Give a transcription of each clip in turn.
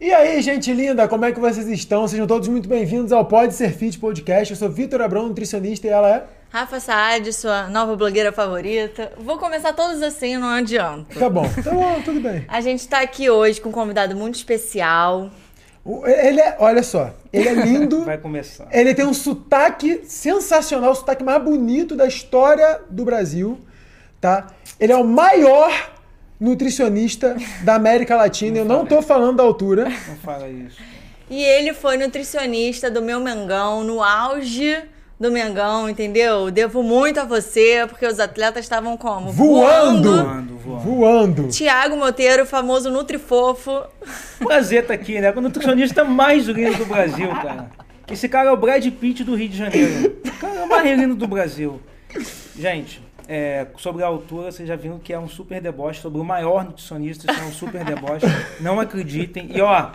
E aí, gente linda, como é que vocês estão? Sejam todos muito bem-vindos ao Pode Ser Fit Podcast. Eu sou Vitor Abrão, nutricionista, e ela é. Rafa Saad, sua nova blogueira favorita. Vou começar todos assim, não adianta. Tá bom, tá bom, tudo bem. A gente tá aqui hoje com um convidado muito especial. Ele é, olha só, ele é lindo. Vai começar. Ele tem um sotaque sensacional, o sotaque mais bonito da história do Brasil, tá? Ele é o maior nutricionista da América Latina. Eu não tô falando da altura. Não fala isso. E ele foi nutricionista do meu Mengão, no auge do Mengão, entendeu? Devo muito a você, porque os atletas estavam como? Voando! Voando, voando. Voando. Tiago Monteiro, famoso Nutrifofo. Prazer tá aqui, né? Com o nutricionista mais lindo do Brasil, cara. Esse cara é o Brad Pitt do Rio de Janeiro. O cara é o mais lindo do Brasil. Gente, é, sobre a altura, vocês já viram que é um super deboche. Sobre o maior nutricionista, isso é um super deboche. Não acreditem. E ó,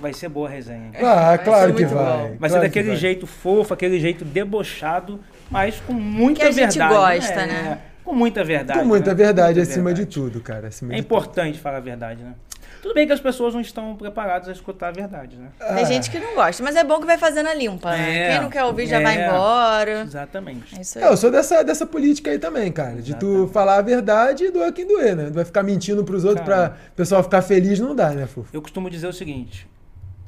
vai ser boa a resenha. Ah, claro ser que muito vai. bom. Vai ser claro que daquele vai. jeito fofo, aquele jeito debochado, mas com muita Que a gente verdade. gosta, É, né? Com muita verdade. Com muita né? verdade Muita acima verdade. de tudo, cara. Acima É de importante falar a verdade, né? Tudo bem que as pessoas não estão preparadas a escutar a verdade, né? Tem Ah, gente que não gosta, mas é bom que vai fazendo a limpa, né? É, Quem não quer ouvir já é. vai embora. Exatamente. É isso aí. É, eu sou dessa, dessa política aí também, cara. De tu Exatamente. falar a verdade e doer quem doer, né? Tu vai ficar mentindo pros outros Cara. pra pessoal ficar feliz, não dá, né, Fufo? Eu costumo dizer o seguinte: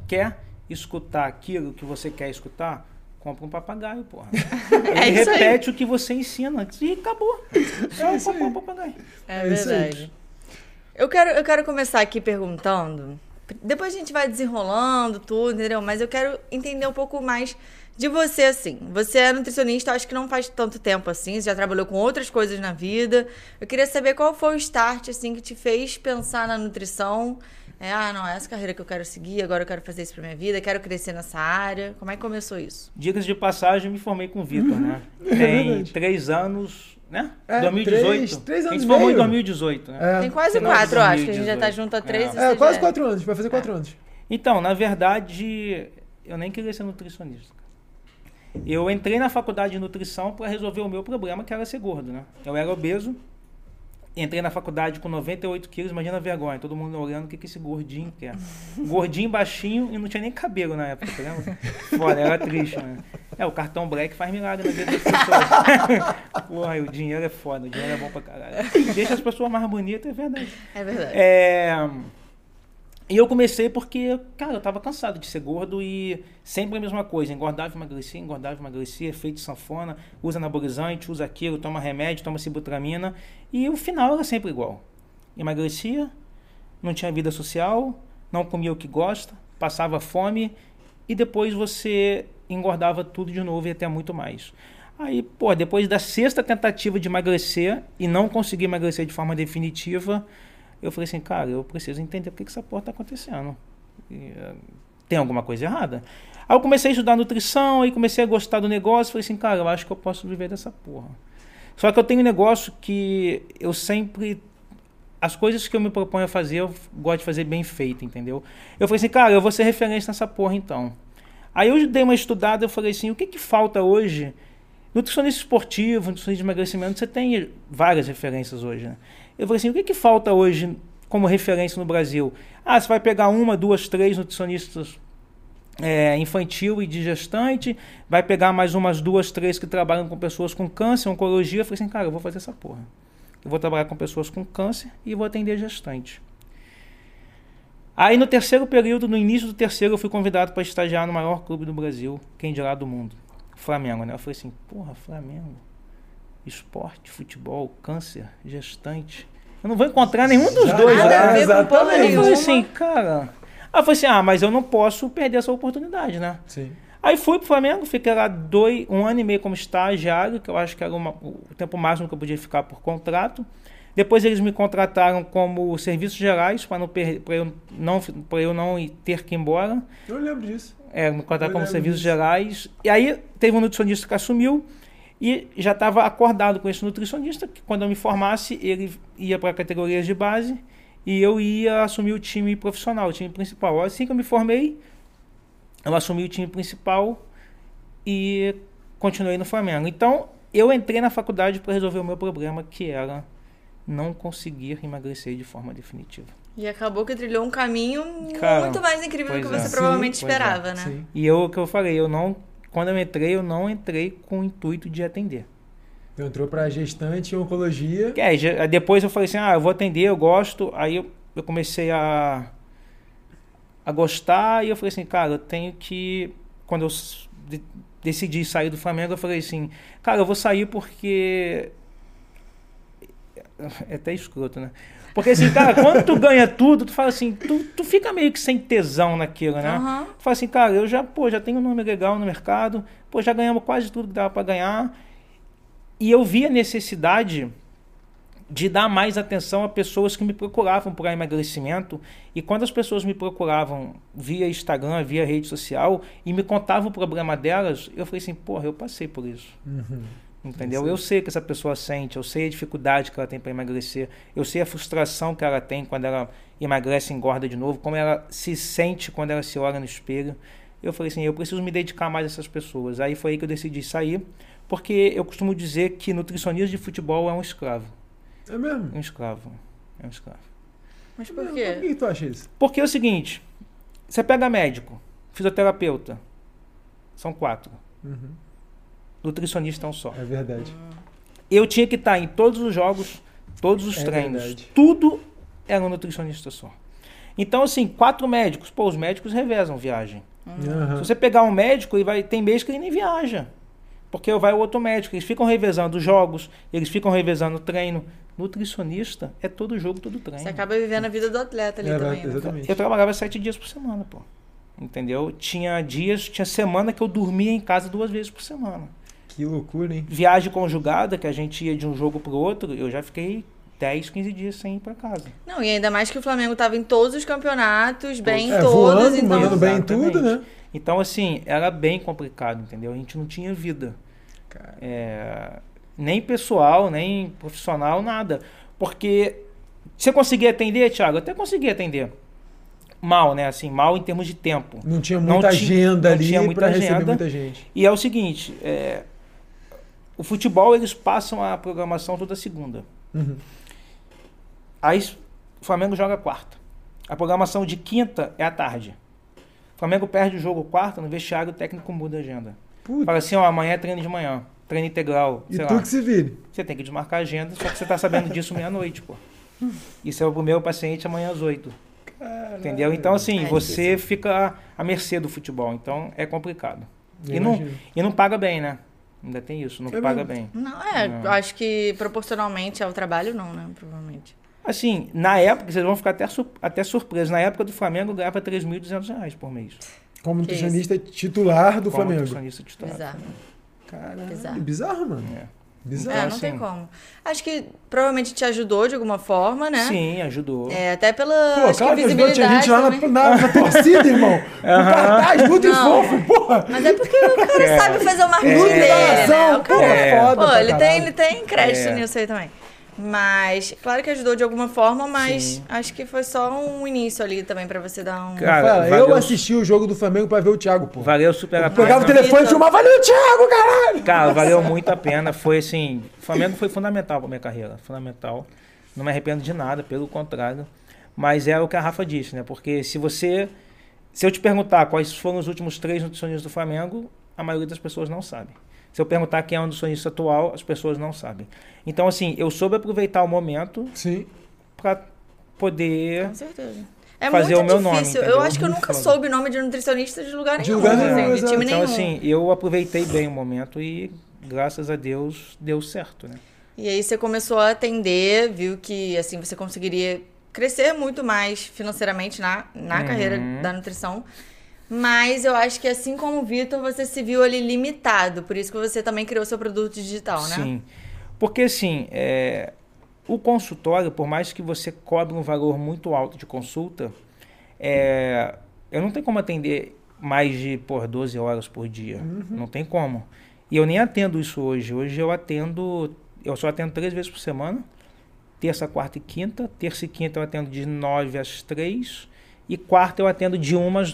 quer escutar aquilo que você quer escutar? Compra um papagaio, porra. É Ele isso aí. repete o que você ensina e acabou. É só comprar um papagaio. É É isso aí. verdade. Eu quero, eu quero começar aqui perguntando. Depois a gente vai desenrolando tudo, entendeu? Mas eu quero entender um pouco mais de você, assim. Você é nutricionista, acho que não faz tanto tempo assim, você já trabalhou com outras coisas na vida. Eu queria saber qual foi o start, assim, que te fez pensar na nutrição. É, ah, não, é essa carreira que eu quero seguir, agora eu quero fazer isso pra minha vida, quero crescer nessa área. Como é que começou isso? Dicas de passagem, me formei com o Vitor, né? É Tem três anos, né? É, 2018. três- três A anos gente e formou em meio. 2018, né? É, Tem quase final quatro, eu acho, que a gente já tá 2018. junto há três. É. e é você quase já- quatro anos, vai fazer quatro anos. Então, na verdade, eu nem queria ser nutricionista. Eu entrei na faculdade de nutrição para resolver o meu problema, que era ser gordo, né? Eu era obeso, entrei na faculdade com 98 quilos, imagina a vergonha, todo mundo olhando o que, que esse gordinho quer. Gordinho, baixinho e não tinha nem cabelo na época, tá lembra? Foda, era triste, né? É, o cartão black faz milagre na vida das pessoas. Porra, o dinheiro é foda, o dinheiro é bom pra caralho. Deixa as pessoas mais bonitas, é verdade. É verdade. É, E eu comecei porque, cara, eu tava cansado de ser gordo e sempre a mesma coisa. Engordava emagrecia, engordava emagrecia, efeito sanfona, usa anabolizante, usa aquilo, toma remédio, toma sibutramina. E o final era sempre igual. Emagrecia, não tinha vida social, não comia o que gosta, passava fome e depois você engordava tudo de novo e até muito mais. Aí, pô, depois da sexta tentativa de emagrecer e não conseguir emagrecer de forma definitiva, eu falei assim, cara, eu preciso entender por que que essa porra tá acontecendo. E, eh, tem alguma coisa errada? Aí eu comecei a estudar nutrição, aí comecei a gostar do negócio, falei assim, cara, eu acho que eu posso viver dessa porra. Só que eu tenho um negócio que eu sempre as coisas que eu me proponho a fazer, eu gosto de fazer bem feito, entendeu? Eu falei assim, cara, eu vou ser referência nessa porra então. Aí eu dei uma estudada, eu falei assim, o que que falta hoje? Nutricionista esportivo, nutricionista de emagrecimento, você tem várias referências hoje, né? Eu falei assim, o que que falta hoje como referência no Brasil? Ah, você vai pegar uma, duas, três nutricionistas é, infantil e de gestante, vai pegar mais umas duas, três que trabalham com pessoas com câncer, oncologia. Eu falei assim, cara, eu vou fazer essa porra. Eu vou trabalhar com pessoas com câncer e vou atender gestante. Aí no terceiro período, no início do terceiro, eu fui convidado para estagiar no maior clube do Brasil, quem dirá do mundo, Flamengo, né? Eu falei assim, porra, Flamengo, esporte, futebol, câncer, gestante. Eu não vou encontrar nenhum dos Já- dois. Nada né? a ver com porra exatamente. Eu falei assim, cara. Aí eu falei assim, ah, mas eu não posso perder essa oportunidade, né? Sim. Aí fui pro Flamengo, fiquei lá dois, um ano e meio como estagiário, que eu acho que era uma- o tempo máximo que eu podia ficar por contrato. Depois eles me contrataram como serviços gerais para não pra eu não para eu não ter que ir embora. Eu lembro disso. É, me contrataram como serviços disso. gerais. E aí teve um nutricionista que assumiu e já estava acordado com esse nutricionista que quando eu me formasse ele ia para categorias de base e eu ia assumir o time profissional, o time principal. Assim que eu me formei, eu assumi o time principal e continuei no Flamengo. Então, eu entrei na faculdade para resolver o meu problema, que era não conseguir emagrecer de forma definitiva. E acabou que trilhou um caminho Cara, muito mais incrível do que é. você Sim, provavelmente pois é. esperava, né? Sim. E eu, o que eu falei, eu não. Quando eu entrei, eu não entrei com o intuito de atender. Então entrou pra gestante em oncologia. É, depois eu falei assim, ah, eu vou atender, eu gosto. Aí eu, eu comecei a, a gostar e eu falei assim, cara, eu tenho que. Quando eu de- decidi sair do Flamengo, eu falei assim, cara, eu vou sair porque. É até escroto, né? Porque assim, cara, quando tu ganha tudo, tu fala assim, tu, tu fica meio que sem tesão naquilo, né? Aham. Tu fala assim, cara, eu já, pô, já tenho um nome legal no mercado, pô, já ganhamos quase tudo que dava para ganhar. E eu vi a necessidade de dar mais atenção a pessoas que me procuravam por emagrecimento. E quando as pessoas me procuravam via Instagram, via rede social, e me contavam o problema delas, eu falei assim, porra, eu passei por isso. Uhum. Entendeu? Sim. Eu sei que essa pessoa sente, eu sei a dificuldade que ela tem para emagrecer, eu sei a frustração que ela tem quando ela emagrece e engorda de novo, como ela se sente quando ela se olha no espelho. Eu falei assim, eu preciso me dedicar mais a essas pessoas. Aí foi aí que eu decidi sair, porque eu costumo dizer que nutricionista de futebol é um escravo. É mesmo? Um escravo. É um escravo. Mas É por mesmo? quê? Por que tu acha isso? Porque é o seguinte, você pega médico, fisioterapeuta, são quatro. Uhum. Nutricionista é um só. É verdade. Eu tinha que estar em todos os jogos, todos os É treinos. verdade. Tudo era um nutricionista só. Então, assim, quatro médicos. Pô, os médicos revezam viagem. Aham. Se você pegar um médico, ele vai, tem mês que ele nem viaja. Porque vai o outro médico. Eles ficam revezando os jogos, eles ficam revezando o treino. Nutricionista é todo jogo, todo treino. Você acaba vivendo a vida do atleta ali É, também. né? exatamente. Eu trabalhava sete dias por semana, pô. Entendeu? Tinha dias, tinha semana que eu dormia em casa duas vezes por semana. Que loucura, hein? Viagem conjugada, que a gente ia de um jogo pro outro, eu já fiquei 10, 15 dias sem ir pra casa. Não, e ainda mais que o Flamengo tava em todos os campeonatos, bem em É, todos, voando, então. mandando bem em tudo, né? Então, assim, era bem complicado, entendeu? A gente não tinha vida. É, nem pessoal, nem profissional, nada. Porque você conseguia atender, Thiago? Eu até conseguia atender. Mal, né? Assim, mal em termos de tempo. não tinha Não muita tinha- agenda não ali pra receber muita gente. E é o seguinte, é, o futebol eles passam a programação toda segunda. Uhum. Aí o Flamengo joga quarta. A programação de quinta é à tarde. O Flamengo perde o jogo quarta, no vestiário o técnico muda a agenda. Putz, Fala assim, ó, amanhã é treino de manhã, treino integral, e sei tu lá. que se vire. Você tem que desmarcar a agenda, só que você tá sabendo disso meia-noite, pô. Isso é o meu paciente amanhã às oito. Entendeu? Então, assim, É você fica à mercê do futebol. Então, é complicado. E não, e não paga bem, né? Ainda tem isso, não É paga mesmo? bem. Não, é, Não. eu acho que proporcionalmente ao trabalho, não, né? Provavelmente. Assim, na época, vocês vão ficar até, sur- até surpresos. Na época do Flamengo, eu ganhava 3.200 reais por mês. Como Que nutricionista titular do como Flamengo. nutricionista titular. Bizarro. Caralho, Bizarro. bizarro, mano. É. Bizarro. É, não tem como. Acho que provavelmente te ajudou de alguma forma, né? Sim, ajudou. É, até pela Pô, acho claro que ajudou, tinha visibilidade gente lá na, na, na torcida, irmão. Com cartaz, muito Não. fofo, porra. Mas é porque o cara É. sabe fazer o marketing Muito dele, né? razão, O cara, porra, É. foda Pô, ele tem, ele tem crédito É. nisso aí também. Mas, claro que ajudou de alguma forma, mas Sim. acho que foi só um início ali também pra você dar um. Cara, Fala, valeu- eu assisti o jogo do Flamengo pra ver o Thiago, pô. Valeu super a Eu pegava o pena. telefone e filmava, valeu, Thiago, caralho! Cara, valeu muito a pena. Foi assim, o Flamengo foi fundamental pra minha carreira, fundamental. Não me arrependo de nada, pelo contrário. Mas é o que a Rafa disse, né? Porque se você, se eu te perguntar quais foram os últimos três nutricionistas do Flamengo, a maioria das pessoas não sabe. Se eu perguntar quem é o nutricionista atual, as pessoas não sabem. Então, assim, eu soube aproveitar o momento para poder Com certeza. É Fazer muito o meu nome, difícil. eu entendeu? acho que eu nunca foda. soube o nome de nutricionista de lugar De nenhum. lugar assim, nenhum, de time. Então, nenhum. assim, eu aproveitei bem o momento e, graças a Deus, deu certo, né? E aí você começou a atender, viu que assim você conseguiria crescer muito mais financeiramente na, na Uhum. carreira da nutrição. Mas eu acho que assim como o Vitor, você se viu ali limitado. Por isso que você também criou seu produto digital, né? Sim. Porque assim, é, o consultório, por mais que você cobre um valor muito alto de consulta, é, eu não tenho como atender mais de por 12 horas por dia. Não tem como. E eu nem atendo isso hoje. Hoje eu atendo, eu só atendo três vezes por semana. Terça, quarta e quinta. Terça e quinta eu atendo de 9 às 3. E quarta eu atendo de 1 às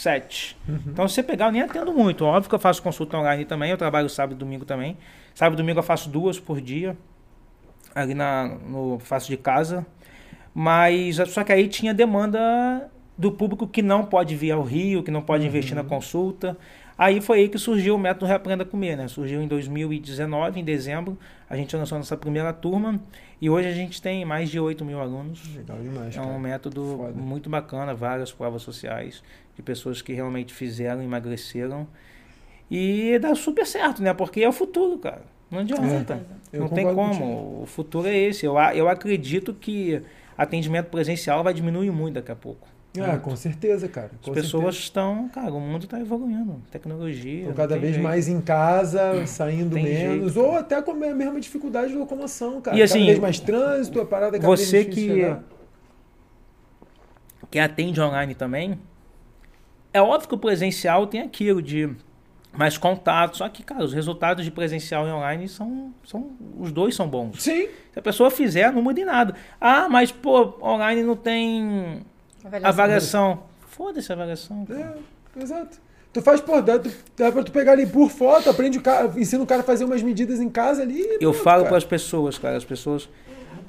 7. Então, se você pegar, eu nem atendo muito. Óbvio que eu faço consulta online também. Eu trabalho sábado e domingo também. Sábado e domingo eu faço duas por dia. Ali na, no faço de casa. Mas só que aí tinha demanda do público que não pode vir ao Rio, que não pode investir Uhum. na consulta. Aí foi aí que surgiu o método Reaprenda a Comer, né? Surgiu em 2019, em dezembro. A gente lançou nossa primeira turma e hoje a gente tem mais de 8 mil alunos. Legal demais, É um cara. método Foda. muito bacana, várias provas sociais de pessoas que realmente fizeram, emagreceram. E dá super certo, né? Porque é o futuro, cara. Não adianta. Eu Não tem como. contigo. O futuro é esse. Eu, eu acredito que atendimento presencial vai diminuir muito daqui a pouco. Ah, com certeza, cara. As com pessoas certeza. estão, cara, o mundo está evoluindo, tecnologia. Estão cada vez jeito. mais em casa, saindo Tem menos, jeito, ou até com a mesma dificuldade de locomoção, cara. E assim, cada vez mais trânsito, a parada cada Você vez que, chegar. que atende online também, é óbvio que o presencial tem aquilo de mais contato, só que, cara, os resultados de presencial e online são, são os dois são bons. Sim, Se a pessoa fizer, não muda em nada. Ah, mas, pô, online não tem Avaliação. avaliação. Foda-se a avaliação. cara. é, exato. Tu faz, pô, dá, tu- dá pra tu pegar ali por foto, aprende o cara, ensina o cara a fazer umas medidas em casa ali. e Eu pronto, falo para as pessoas, cara, as pessoas.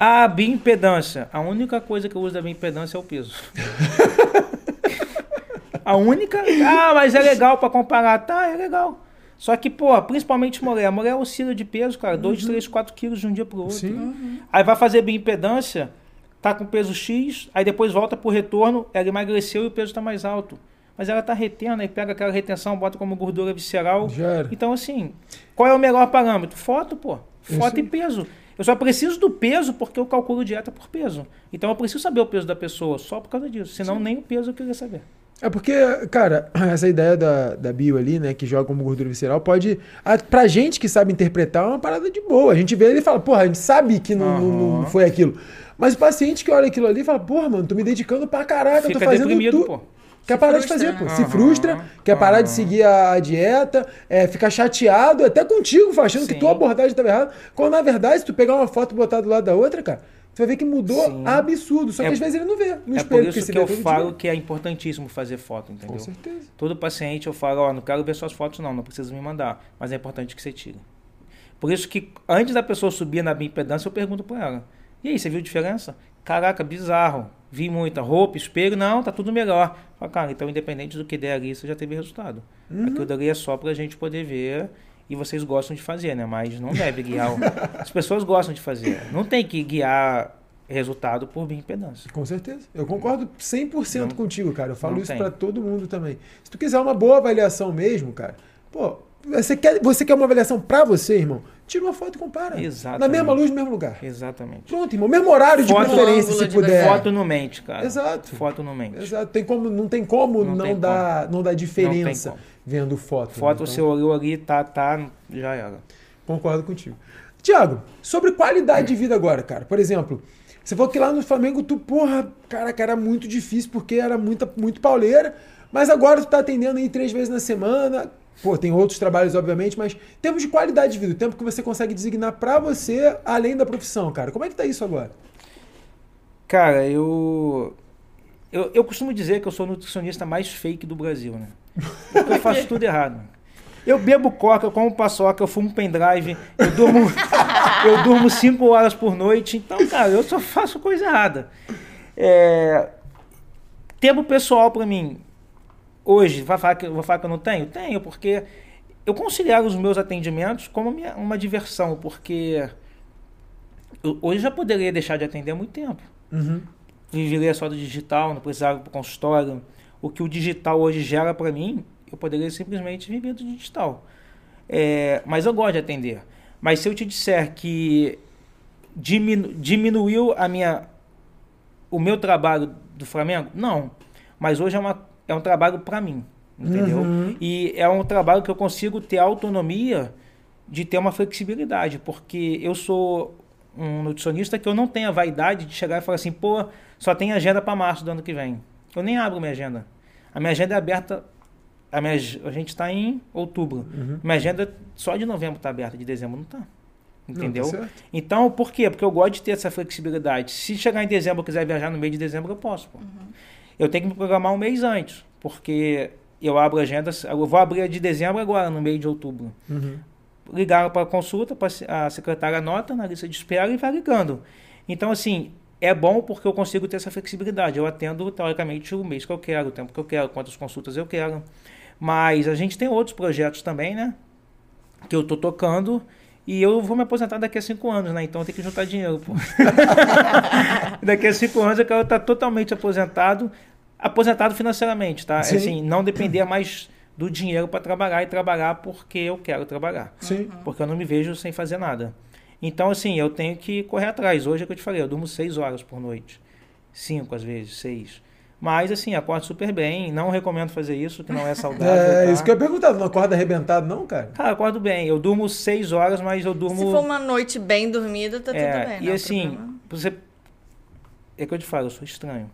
A bioimpedância. A única coisa que eu uso da bioimpedância é o peso. a única. Ah, mas é legal para comparar. Tá, é legal. Só que, pô, principalmente mulher. A mulher oscila de peso, cara, 2, 3, 4 quilos de um dia pro outro. Sim. Aí vai fazer bioimpedância, tá com peso X, aí depois volta pro retorno, ela emagreceu e o peso tá mais alto. Mas ela tá retendo, aí pega aquela retenção, bota como gordura visceral. Já era. Então, assim, qual é o melhor parâmetro? Foto, pô. Foto Isso. e peso. Eu só preciso do peso porque eu calculo dieta por peso. Então eu preciso saber o peso da pessoa só por causa disso. Senão nem o peso eu queria saber. É porque, cara, essa ideia da, da bio ali, né, que joga como gordura visceral, pode. A, pra gente que sabe interpretar, é uma parada de boa. A gente vê ele e fala, porra, a gente sabe que não, não- não Aham. foi aquilo. Mas o paciente que olha aquilo ali fala, porra, mano, tô me dedicando pra caraca, eu tô Fica fazendo tudo. pô. Quer Se parar de frustra, fazer, né? pô. Se Aham, frustra, quer parar de aham. seguir a, dieta, é, fica chateado, até contigo, achando que Sim. tua abordagem estava errada. Quando na verdade, se tu pegar uma foto e botar do lado da outra, cara, tu vai ver que mudou Sim. absurdo. Só que É- às vezes ele não vê no É espelho. por porque isso que eu falo dia. que é importantíssimo fazer foto, entendeu? Com certeza. Todo paciente eu falo, ó, não quero ver suas fotos não, não precisa me mandar. Mas é importante que você tire. Por isso que antes da pessoa subir na bioimpedância, eu pergunto pra ela. E aí, você viu diferença? Caraca, bizarro. Vi muita roupa, espelho, não, tá tudo melhor. Fala, cara, então independente do que der ali, você já teve resultado. Uhum. Aquilo dali é só pra gente poder ver e vocês gostam de fazer, né? Mas não deve guiar. o- As pessoas gostam de fazer. Não tem que guiar resultado por bioimpedância. Com certeza. Eu concordo 100% Não- contigo, cara. Eu falo não isso pra todo mundo também. Se tu quiser uma boa avaliação mesmo, cara, pô, você quer, você quer uma avaliação pra você, irmão? Tira uma foto e compara. Exatamente. Na mesma luz, no mesmo lugar. Exatamente. Pronto, irmão. Mesmo horário de Foto- preferência, ângulo se de puder. Foto não mente, cara. Exato. Foto não mente. Exato. Tem como, não tem como não, Não tem dar, não dar diferença como. Vendo foto. né? Foto, Então, você olhou ali, tá, tá, já era. Concordo contigo. Tiago, sobre qualidade de vida agora, cara. Por exemplo, você falou que lá no Flamengo tu, porra, caraca, era muito difícil porque era muita, muito pauleira, mas agora tu tá atendendo aí três vezes na semana. Pô, tem outros trabalhos, obviamente, mas temos de qualidade de vida, o tempo que você consegue designar pra você além da profissão, cara. Como é que tá isso agora? Cara, eu, eu. Eu costumo dizer que eu sou o nutricionista mais fake do Brasil, né? Porque eu faço tudo errado. Eu bebo coca, eu como paçoca, eu fumo pendrive, eu durmo, eu durmo cinco horas por noite. Então, cara, eu só faço coisa errada. É, tempo pessoal pra mim, hoje, vai falar que, vou falar que eu não tenho? Tenho, porque eu considero os meus atendimentos como minha- uma diversão, porque eu, hoje já poderia deixar de atender há muito tempo Uhum. Viveria só do digital, não precisava ir para o consultório. O que o digital hoje gera para mim, eu poderia simplesmente viver do digital. É, mas eu gosto de atender. Mas se eu te disser que diminu- diminuiu a minha, o meu trabalho do Flamengo, não. Mas hoje é, uma, é um trabalho para mim, entendeu? Uhum. E é um trabalho que eu consigo ter autonomia de ter uma flexibilidade, porque eu sou um nutricionista que eu não tenho a vaidade de chegar e falar assim, pô, só tem agenda para março do ano que vem. Eu nem abro minha agenda. A minha agenda é aberta. A, minha, a gente está em outubro. Uhum. Minha agenda só de novembro está aberta, de dezembro não está. Entendeu? Não, tá certo. Então, por quê? Porque eu gosto de ter essa flexibilidade. Se chegar em dezembro eu quiser viajar no mês de dezembro, eu posso. pô. Eu tenho que me programar um mês antes, porque eu abro agendas. Eu vou abrir a de dezembro agora, no mês de outubro. Uhum. Ligaram para a consulta, a secretária anota na lista de espera e vai ligando. Então, assim, é bom porque eu consigo ter essa flexibilidade. Eu atendo, teoricamente, o mês que eu quero, o tempo que eu quero, quantas consultas eu quero. Mas a gente tem outros projetos também, né? Que eu tô tocando. E eu vou me aposentar daqui a cinco anos, né? Então eu tenho que juntar dinheiro, pô. daqui a cinco anos eu quero estar totalmente aposentado. Aposentado financeiramente, tá? Sim. Assim, não depender mais do dinheiro para trabalhar e trabalhar porque eu quero trabalhar. Sim. Porque eu não me vejo sem fazer nada. Então, assim, eu tenho que correr atrás. Hoje é que eu te falei, eu durmo seis horas por noite. Cinco, às vezes, seis. Mas, assim, acordo super bem. Não recomendo fazer isso, que não é saudável. É, tá? isso que eu ia perguntar, não acorda arrebentado, não, cara? Cara, eu acordo bem. Eu durmo seis horas, mas eu durmo... Se for uma noite bem dormida, tá É, tudo bem. E não, assim, problema. você... É que eu te falo, eu sou estranho.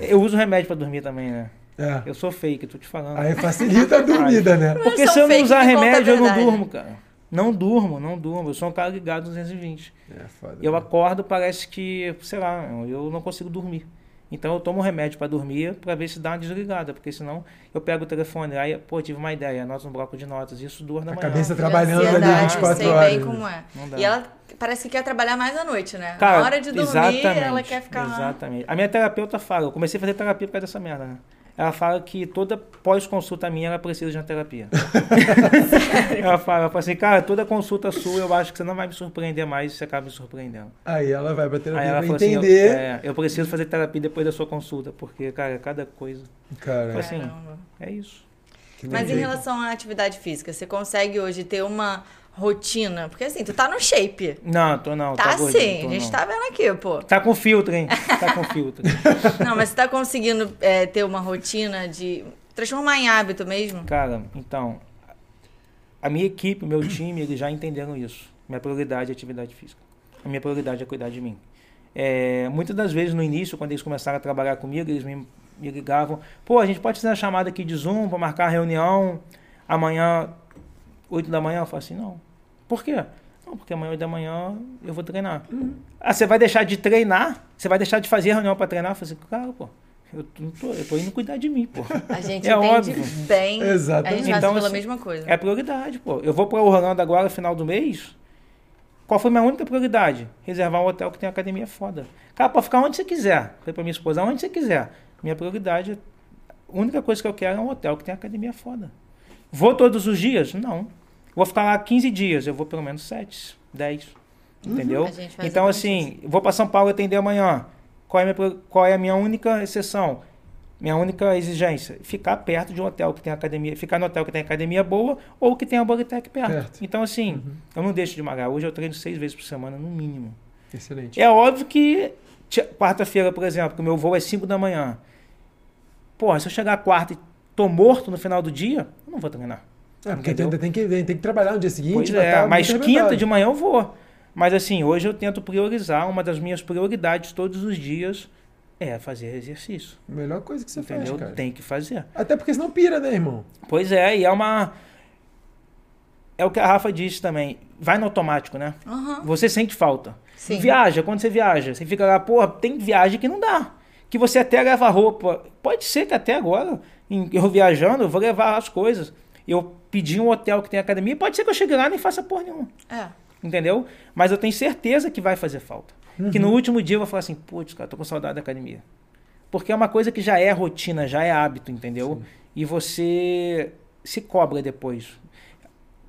Eu uso remédio pra dormir também, né? É. Eu sou fake, tô te falando. Aí facilita a dormida, né? Porque são se eu não usar a remédio, eu não durmo, cara. Não durmo, não durmo. Eu sou um cara ligado 220. É foda. Eu acordo, parece que, sei lá, eu não consigo dormir. Então eu tomo remédio para dormir para ver se dá uma desligada, porque senão eu pego o telefone, aí, pô, tive uma ideia, anoto no bloco de notas, isso duas da A manhã. cabeça Filha, trabalhando ali ansiedade, 24 sei horas. bem como é. Não dá. E ela parece que quer trabalhar mais à noite, né? Cara, Na hora de dormir, exatamente, ela quer ficar. Exatamente. A minha terapeuta fala, eu comecei a fazer terapia por causa dessa merda, né? Ela fala que toda pós-consulta minha, ela precisa de uma terapia. ela, fala, ela fala assim, cara, toda consulta sua, eu acho que você não vai me surpreender mais e você acaba me surpreendendo. Aí ela vai pra terapia Aí ela pra falou assim, eu, entender. é, eu preciso fazer terapia depois da sua consulta, porque, cara, cada coisa... Cara, Assim, Caramba. É isso. Mas em relação à atividade física, você consegue hoje ter uma rotina? Porque assim, tu tá no shape. Não, tô não. Tá gordinho, sim, tô a gente não. tá vendo aqui, pô. Tá com filtro, hein? Tá com filtro. Não, mas você tá conseguindo é, ter uma rotina de transformar em hábito mesmo? Cara, então, a minha equipe, o meu time, eles já entenderam isso. Minha prioridade é atividade física. A minha prioridade é cuidar de mim. É, muitas das vezes no início, quando eles começaram a trabalhar comigo, eles me, me ligavam: pô, a gente pode fazer uma chamada aqui de Zoom para marcar a reunião amanhã, 8 da manhã? Eu falo assim: não. Por quê? Não, porque amanhã, 8 da manhã, eu vou treinar. Ah, você vai deixar de treinar? Você vai deixar de fazer reunião para treinar? Eu falei assim: cara, pô, eu tô, tô- eu tô indo cuidar de mim, pô. A gente É entende óbvio. bem. Exatamente. A gente Então, pela assim, mesma coisa. É prioridade, pô. Eu vou para Orlando agora, no final do mês. Qual foi minha única prioridade? Reservar um hotel que tem academia foda. Cara, pode ficar onde você quiser. Falei pra minha esposa, onde você quiser. Minha prioridade, a única coisa que eu quero é um hotel que tem academia foda. Vou todos os dias? Não. Vou ficar lá 15 dias, eu vou pelo menos 7, 10. Entendeu? A gente faz Então, assim, vou para São Paulo atender amanhã. Qual é, a minha, qual é a minha única exceção? Minha única exigência? Ficar perto de um hotel que tem academia, ficar no hotel que tem academia boa ou que tem a Bodytech perto. Perto. Então, assim, eu não deixo de malhar. Hoje eu treino seis vezes por semana, no mínimo. Excelente. É óbvio que quarta-feira, por exemplo, que o meu voo é 5 da manhã. Porra, se eu chegar quarta e tô morto no final do dia, eu não vou treinar. É, porque tem, tem, que, tem que trabalhar no dia seguinte. Pois é, tá mas quinta de manhã eu vou. Mas assim, hoje eu tento priorizar, uma das minhas prioridades todos os dias é fazer exercício. Melhor coisa que você entendeu? faz, cara. Tem que fazer. Até porque senão pira, né, irmão? Pois é, e é uma. É o que a Rafa disse também. Vai no automático, né? Aham. Você sente falta. Sim. Viaja, quando você viaja, você fica lá, porra, tem viagem que não dá. Que você até leva roupa. Pode ser que até agora, em- eu viajando, eu vou levar as coisas. Eu pedi um hotel que tem academia, pode ser que eu chegue lá e nem faça porra nenhuma. É. Entendeu? Mas eu tenho certeza que vai fazer falta. Que Uhum. no último dia eu vou falar assim, putz, cara, tô com saudade da academia. Porque é uma coisa que já é rotina, já é hábito, entendeu? E você se cobra depois.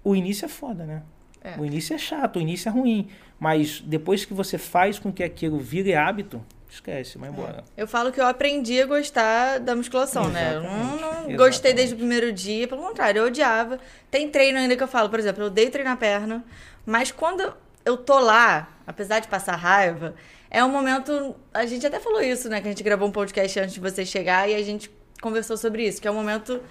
O início é foda, né? É. O início é chato, o início é ruim. Mas depois que você faz com que aquilo vire hábito, esquece, vai embora. Eu falo que eu aprendi a gostar da musculação, né? Eu não, não Exatamente. gostei desde o primeiro dia, pelo contrário, eu odiava. Tem treino ainda que eu falo, por exemplo, eu odeio treinar perna, mas quando eu tô lá, apesar de passar raiva, é um momento. A gente até falou isso, né? Que a gente gravou um podcast antes de você chegar e a gente conversou sobre isso, que é um momento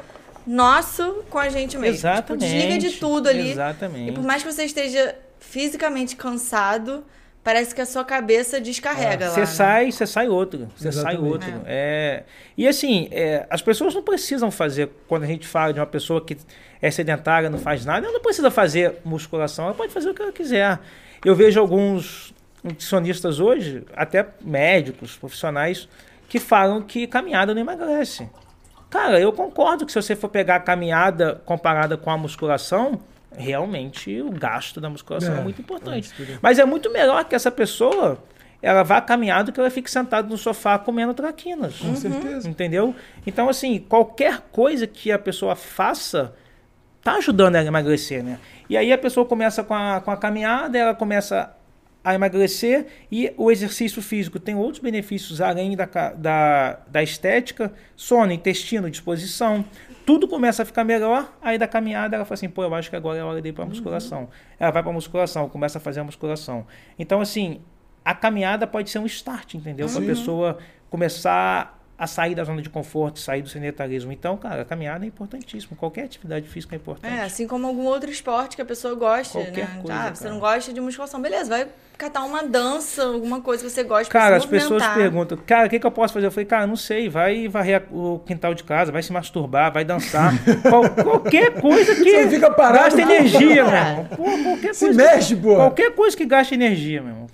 nosso com a gente mesmo. Exatamente. Tipo, desliga de tudo ali. Exatamente. E por mais que você esteja fisicamente cansado, parece que a sua cabeça descarrega lá. Você né? sai, você sai outro. Você sai outro. É. E assim, é, as pessoas não precisam fazer, quando a gente fala de uma pessoa que é sedentária, não faz nada, ela não precisa fazer musculação, ela pode fazer o que ela quiser. Eu vejo alguns nutricionistas hoje, até médicos, profissionais, que falam que caminhada não emagrece. Cara, eu concordo que se você for pegar a caminhada comparada com a musculação, realmente o gasto da musculação é, É, muito importante. é. Mas é muito melhor que essa pessoa ela vá caminhar do que ela fique sentada no sofá comendo traquinas. Com certeza. Entendeu? Então, assim, qualquer coisa que a pessoa faça tá ajudando ela a emagrecer, né? E aí a pessoa começa com a, com a caminhada, ela começa a emagrecer e o exercício físico tem outros benefícios além da, da, da estética, sono, intestino, disposição. Tudo começa a ficar melhor, aí da caminhada ela fala assim, pô, eu acho que agora é hora de ir para musculação. Ela vai para musculação, começa a fazer a musculação. Então, assim, a caminhada pode ser um start, entendeu? Para a pessoa começar a sair da zona de conforto, sair do sedentarismo. Então, cara, a caminhada é importantíssimo. Qualquer atividade física é importante. É, assim como algum outro esporte que a pessoa goste, Qualquer né? coisa, ah, você não gosta de musculação, beleza, vai catar uma dança, alguma coisa que você gosta Cara, pra as se pessoas perguntam, cara, o que, que eu posso fazer? Eu falei, cara, não sei, vai varrer o quintal de casa, vai se masturbar, vai dançar. Qual- qualquer coisa que Você fica parado, gasta energia, meu irmão. Pô, qualquer Se coisa. mexe, pô. Qualquer coisa que gaste energia, meu irmão.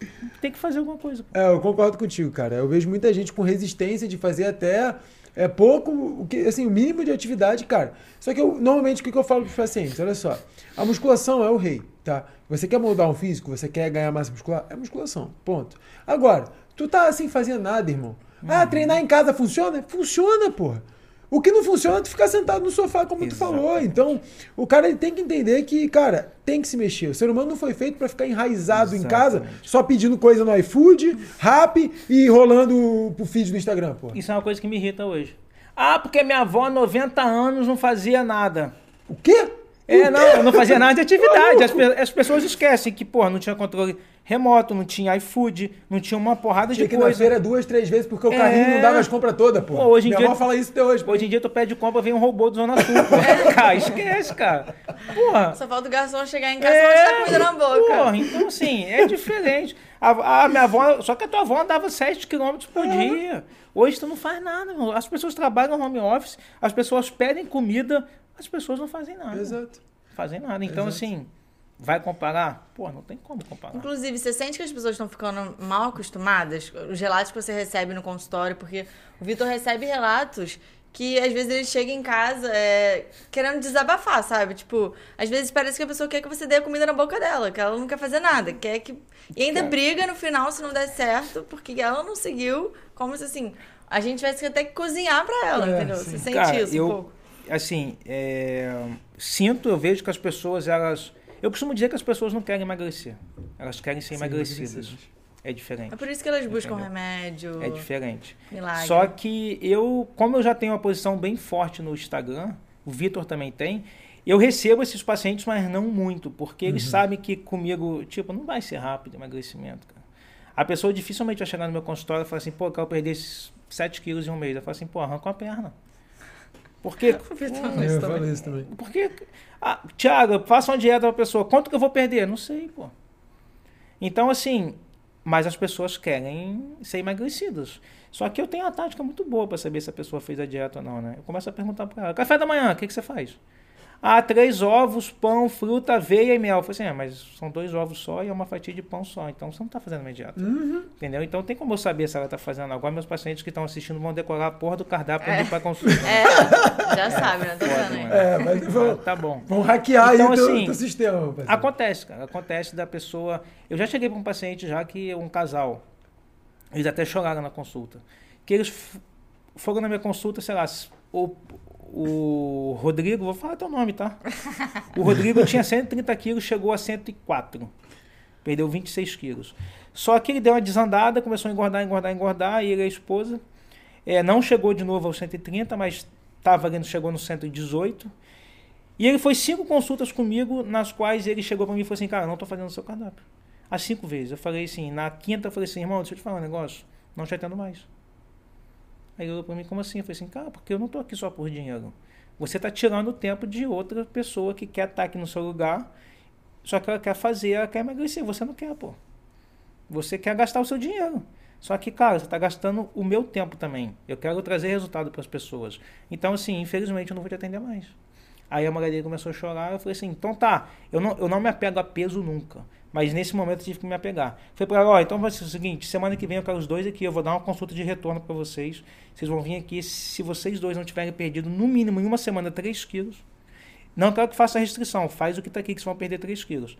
Tem que fazer alguma coisa. É, eu concordo contigo, cara. Eu vejo muita gente com resistência de fazer até é pouco, o que, assim, o mínimo de atividade, cara. Só que eu, normalmente, o que que eu falo para os pacientes? Olha só, a musculação é o rei, tá? Você quer moldar um físico, você quer ganhar massa muscular, é musculação, ponto. Agora, tu tá assim fazendo nada, irmão. Ah, treinar em casa funciona? Funciona, porra. O que não funciona é tu ficar sentado no sofá, como tu falou. Exatamente. Então, o cara ele tem que entender que, cara, tem que se mexer. O ser humano não foi feito para ficar enraizado em casa, Exatamente. só pedindo coisa no iFood, rap e rolando pro feed do Instagram, pô. Isso é uma coisa que me irrita hoje. Ah, porque minha avó, 90 anos, não fazia nada. O quê? É, não, quê? não fazia nada de atividade. As, Maluco. pe- as pessoas esquecem que, porra, não tinha controle remoto, não tinha iFood, não tinha uma porrada Tinha de que ir na coisa. feira duas, três vezes porque o É. carrinho não dava as compras todas, pô. Pô, hoje em Minha dia- avó fala isso até hoje. pô. Hoje em dia tu pede compra, vem um robô do Zona Sul. cara, esquece, cara. Porra. Só falta o garçom chegar em casa e mostrar comida na boca. Porra, então assim, é diferente. A, a minha avó, só que a tua avó andava 7 km por dia. Hoje tu não faz nada, meu. As pessoas trabalham no home office, as pessoas pedem comida, as pessoas não fazem nada. Exato. Fazem nada. Então, Exato. assim, vai comparar? Pô, não tem como comparar. Inclusive, você sente que as pessoas estão ficando mal acostumadas? Os relatos que você recebe no consultório, porque o Vitor recebe relatos que às vezes ele chega em casa é, querendo desabafar, sabe? Tipo, às vezes parece que a pessoa quer que você dê a comida na boca dela, que ela não quer fazer nada, quer que. E ainda Cara. briga no final se não der certo, porque ela não seguiu, como se assim. A gente tivesse que até que cozinhar pra ela, É, entendeu? sim. Você sente Cara, isso eu, um pouco. Assim, é, sinto, eu vejo que as pessoas, elas... Eu costumo dizer que as pessoas não querem emagrecer. Elas querem ser Sim, emagrecidas. emagrecidas. É diferente. É por isso que elas buscam Entendeu? remédio, É diferente. milagre. Só que eu, como eu já tenho uma posição bem forte no Instagram, o Vitor também tem, eu recebo esses pacientes, mas não muito, porque eles sabem que comigo, tipo, não vai ser rápido o emagrecimento, cara. A pessoa dificilmente vai chegar no meu consultório e falar assim, pô, eu quero perder esses 7 quilos em um mês. Eu falo assim, pô, arranca uma perna. Porque, isso Eu isso também. porque ah, Tiago, faça uma dieta pra pessoa, quanto que eu vou perder? Não sei, pô. Então, assim, mas as pessoas querem ser emagrecidas. Só que eu tenho uma tática muito boa para saber se a pessoa fez a dieta ou não, né? Eu começo a perguntar para ela: café da manhã, o que, que você faz? Ah, três ovos, pão, fruta, aveia e mel. Eu falei assim: é, mas são dois ovos só e é uma fatia de pão só. Então você não está fazendo minha dieta. Entendeu? Então tem como eu saber se ela está fazendo. Agora, meus pacientes que estão assistindo vão decorar a porra do cardápio para ir para consulta. É, já sabe, né? Tô Foda, mano. É, mas vão, Ah, tá bom. vão hackear Então, aí assim, teu sistema, parceiro. Acontece, cara. Acontece da pessoa. Eu já cheguei para um paciente já que um casal, eles até choraram na consulta. Que eles foram na minha consulta, sei lá, o, o Rodrigo, vou falar teu nome, tá? O Rodrigo tinha 130 quilos, chegou a 104. Perdeu 26 quilos. Só que ele deu uma desandada, começou a engordar, engordar, engordar, e ele e a esposa. É, não chegou de novo aos 130, mas estava ali, chegou no 118. E ele foi cinco consultas comigo, nas quais ele chegou para mim e falou assim, cara, não tô fazendo o seu cardápio. As cinco vezes. Eu falei assim, na quinta eu falei assim, irmão, deixa eu te falar um negócio, não te atendo mais. Aí ele olhou para mim, como assim? Eu falei assim, cara, porque eu não tô aqui só por dinheiro. Você tá tirando o tempo de outra pessoa que quer estar aqui no seu lugar, só que ela quer fazer, ela quer emagrecer. Você não quer, pô. Você quer gastar o seu dinheiro. Só que, cara, você está gastando o meu tempo também. Eu quero trazer resultado para as pessoas. Então, assim, infelizmente eu não vou te atender mais. Aí a Margarida começou a chorar, eu falei assim, então tá, eu não, eu não me apego a peso nunca. Mas nesse momento eu tive que me apegar. Falei pra ela, ó, então vai ser o seguinte, semana que vem eu quero os dois aqui, eu vou dar uma consulta de retorno para vocês. Vocês vão vir aqui, se vocês dois não tiverem perdido no mínimo em uma semana 3 quilos, não quero que faça restrição, faz o que tá aqui que vocês vão perder 3 quilos.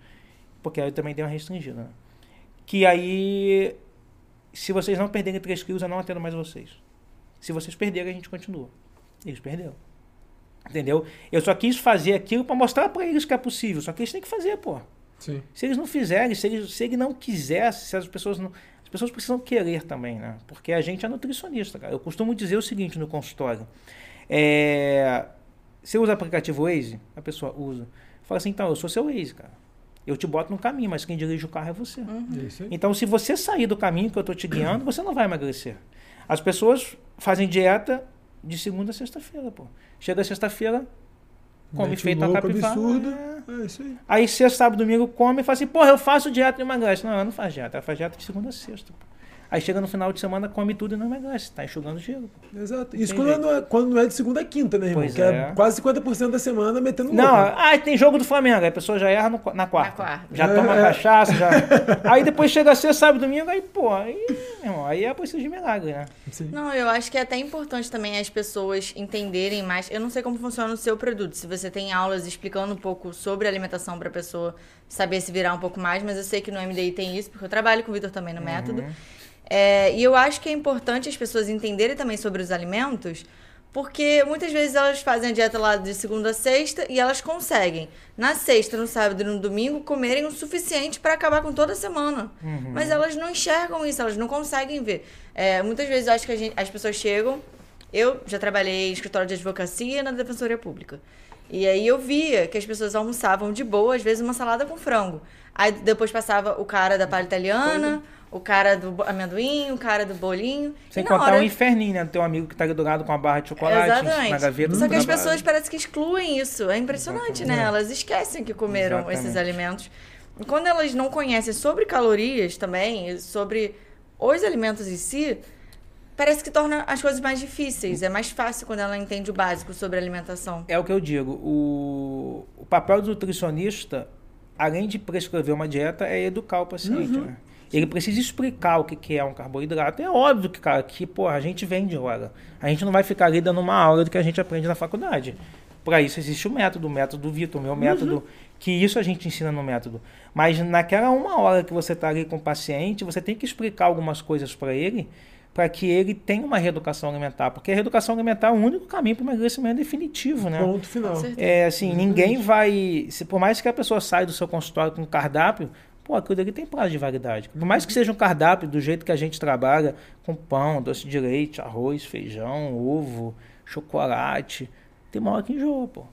Porque aí eu também dei uma restringida, né? Que aí se vocês não perderem 3 quilos, eu não atendo mais vocês. Se vocês perderem, a gente continua. Eles perderam. Entendeu? Eu só quis fazer aquilo para mostrar para eles que é possível. Só que eles têm que fazer, pô. Sim. Se eles não fizerem, se, eles, se ele não quisesse, se as pessoas não. As pessoas precisam querer também, né? Porque a gente é nutricionista, cara. Eu costumo dizer o seguinte no consultório. É, você usa o aplicativo Waze? A pessoa usa. Fala assim, então, eu sou seu Waze, cara. Eu te boto no caminho, mas quem dirige o carro é você. É isso aí. Então, se você sair do caminho que eu estou te guiando, você não vai emagrecer. As pessoas fazem dieta de segunda a sexta-feira, pô. Chega sexta-feira, come Mete feito a louco capivara. absurdo. É. É isso aí. Aí sexta, sábado, domingo come e fala assim, porra, eu faço dieta e emagrece. Não, ela não faz dieta, ela faz dieta de segunda a sexta. pô. Aí chega no final de semana, come tudo e não emagrece. Tá enxugando gelo. pô. Exato. Isso quando não, é, quando não é de segunda a quinta, né, irmão? Pois que é. é. quase 50% da semana metendo Não, louco. ah, tem jogo do Flamengo. Aí a pessoa já erra no na quarta. Na quarta. Já toma É. cachaça, já. Aí depois chega a sexta, sábado, domingo, aí, pô, aí, irmão, aí é preciso de milagre, né? Sim. Não, eu acho que é até importante também as pessoas entenderem mais. Eu não sei como funciona o seu produto. Se você tem aulas explicando um pouco sobre alimentação para a pessoa saber se virar um pouco mais, mas eu sei que no MDI tem isso, porque eu trabalho com o Vitor também no método. É, e eu acho que é importante as pessoas entenderem também sobre os alimentos, porque muitas vezes elas fazem a dieta lá de segunda a sexta e elas conseguem, na sexta, no sábado e no domingo, comerem o suficiente para acabar com toda a semana. Mas elas não enxergam isso, elas não conseguem ver. É, muitas vezes eu acho que gente- as pessoas chegam. Eu já trabalhei em escritório de advocacia na Defensoria Pública. E aí eu via que as pessoas almoçavam de boa, às vezes uma salada com frango. Aí depois passava o cara da palha italiana, o cara do amendoim, o cara do bolinho. Sem contar hora... um inferninho, né? Teu amigo que tá do com uma barra de chocolate Exatamente. na gaveta Só que as pessoas parecem que excluem isso. É impressionante, né? Elas esquecem que comeram Exatamente. esses alimentos. E quando elas não conhecem sobre calorias também, sobre os alimentos em si, parece que torna as coisas mais difíceis. É mais fácil quando ela entende o básico sobre alimentação. É o que eu digo. O, o papel do nutricionista, além de prescrever uma dieta, é educar o paciente. Né? Ele precisa explicar o que que é um carboidrato. É óbvio que, cara, que pô, a gente vende hora. A gente não vai ficar ali dando uma aula do que a gente aprende na faculdade. Para isso existe o método, o método do Vitor, o meu método, que isso a gente ensina no método. Mas naquela uma hora que você está ali com o paciente, você tem que explicar algumas coisas para ele, para que ele tenha uma reeducação alimentar. Porque a reeducação alimentar é o único caminho para o emagrecimento definitivo, né? Ponto final. É assim, ninguém vai. Se, por mais que a pessoa saia do seu consultório com um cardápio, pô, aquilo ali tem prazo de validade. Por mais que seja um cardápio do jeito que a gente trabalha, com pão, doce de leite, arroz, feijão, ovo, chocolate, tem uma hora que enjoa, pô.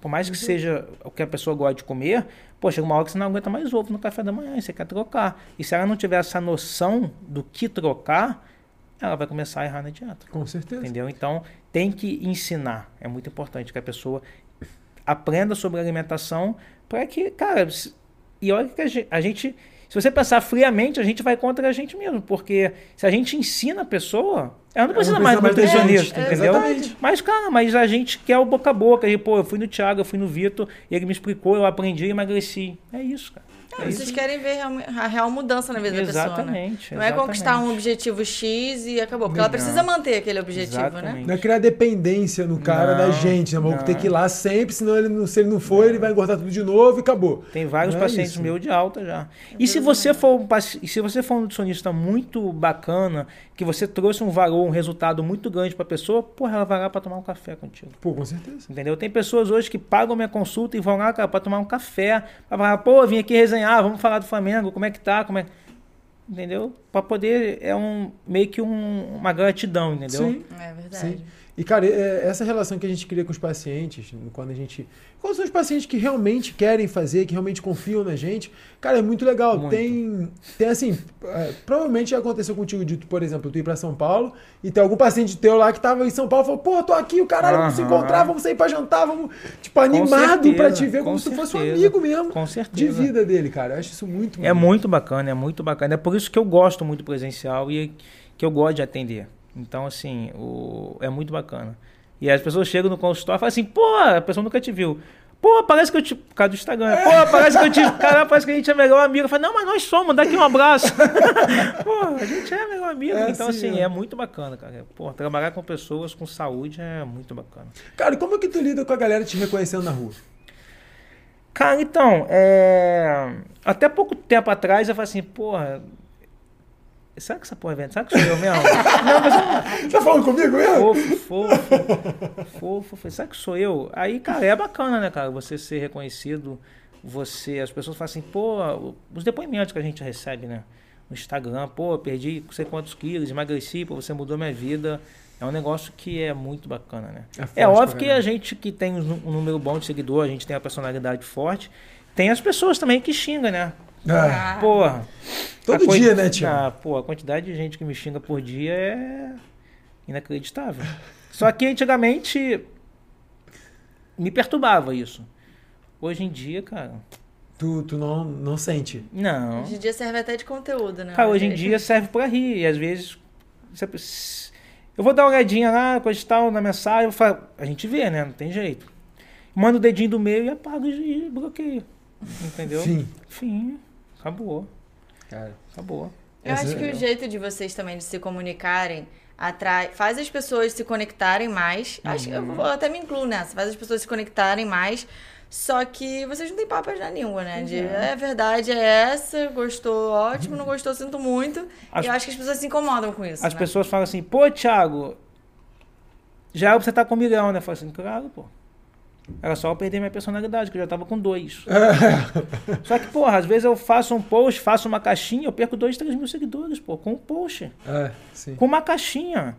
Por mais que seja o que a pessoa gosta de comer, pô, chega uma hora que você não aguenta mais ovo no café da manhã e você quer trocar. E se ela não tiver essa noção do que trocar, ela vai começar a errar na dieta. Com certeza. Entendeu? Então, tem que ensinar. É muito importante que a pessoa aprenda sobre alimentação para que, cara, e olha que a gen- a gente, se você pensar friamente, a gente vai contra a gente mesmo, porque se a gente ensina a pessoa, ela não precisa não mais precisa do mais da nutricionista, gente. entendeu? Exatamente. Mas, cara, mas a gente quer o boca a boca. E, pô, eu fui no Thiago, eu fui no Vitor, e ele me explicou, eu aprendi e emagreci. É isso, cara. Não, É vocês isso. querem ver a real mudança na vida da pessoa, né? Exatamente, Não é conquistar um exatamente. objetivo X e acabou. Porque ela Não. precisa manter aquele objetivo, né? Exatamente. Não é criar dependência no cara Não, da gente, né? Não. ter que ir lá sempre, senão ele se ele não for, ele vai engordar tudo de novo e acabou. Tem vários Não é pacientes isso. meus de alta já. E se você for um paci- e se você for um nutricionista muito bacana, que você trouxe um valor, um resultado muito grande para a pessoa, porra, ela vai lá para tomar um café contigo. Pô, com certeza. Entendeu? Tem pessoas hoje que pagam minha consulta e vão lá, cara, para tomar um café, para falar, pô, vim aqui resenhar, vamos falar do Flamengo, como é que tá, como é Entendeu? Para poder é um meio que um- uma gratidão, entendeu? Sim. É verdade. Sim. E, cara, é- essa relação que a gente cria com os pacientes, quando a gente. Quando são os pacientes que realmente querem fazer, que realmente confiam na gente, cara, é muito legal. Muito. Tem. Tem assim. é, provavelmente já aconteceu contigo de, por exemplo, tu ir pra São Paulo e tem algum paciente teu lá que tava em São Paulo e falou, pô, tô aqui, o caralho, vamos se encontrar, vamos sair pra jantar, vamos. Tipo, animado certeza, pra te ver com como se tu fosse um certeza, amigo mesmo com de certeza. vida dele, cara. Eu acho isso muito É muito bacana, é muito bacana. É por isso que eu gosto muito do presencial e que eu gosto de atender. Então, assim, o- é muito bacana. E as pessoas chegam no consultório e falam assim, pô, a pessoa nunca te viu. Pô, parece que eu te. Por causa do Instagram. Pô, parece que eu te. Caramba, parece que a gente é melhor amigo. Eu falo, não, mas nós somos, dá aqui um abraço. pô, a gente é melhor amigo. É então, assim, assim, ó. é muito bacana, cara. Pô, trabalhar com pessoas com saúde é muito bacana. Cara, e como é que tu lida com a galera te reconhecendo na rua? Cara, então, é... até pouco tempo atrás eu falei assim, porra, será que essa porra é verdade? Será que sou eu mesmo? não, mas Você tá falando comigo mesmo? fofo, fofo, fofo. Falei, será que sou eu? Aí, cara, é bacana, né, cara? Você ser reconhecido, você... As pessoas falam assim, pô, os depoimentos que a gente recebe, né? No Instagram, pô, perdi não sei quantos quilos, emagreci, pô, você mudou minha vida. É um negócio que é muito bacana, né? É forte É, óbvio que a gente que tem um um número bom de seguidor, a gente tem a personalidade forte, tem as pessoas também que xingam, né? Ah, Ah, Porra. Todo a dia, né, Tiago? Ah, pô, a quantidade de gente que me xinga por dia é inacreditável. Só que antigamente me perturbava isso. Hoje em dia, cara, Tu, tu não, não sente. não. Hoje em dia serve até de conteúdo, né? Cara, hoje em dia serve pra rir. E às vezes. você- Eu vou dar uma olhadinha lá, coisa e tal, na mensagem. Eu falo, a gente vê, né? Não tem jeito. Manda o dedinho do meio e apaga e bloqueia. Entendeu? Fim. Fim. Acabou. Cara. Acabou. Eu Essa acho é que o legal. jeito de vocês também de se comunicarem atrai, faz as pessoas se conectarem mais. Acho que eu vou até me incluo nessa, faz as pessoas se conectarem mais. Só que vocês não têm papas na língua, né? De é verdade, é essa, gostou, ótimo, não gostou, sinto muito. As- E eu acho que as pessoas se incomodam com isso. As né? pessoas falam assim, pô, Thiago, já pra você estar com um milhão, né? Eu falo assim, claro, pô. Era só eu perder minha personalidade, que eu já tava com dois. Só que, porra, às vezes eu faço um post, faço uma caixinha, eu perco dois, três mil seguidores, pô, com um post. É, sim. Com uma caixinha.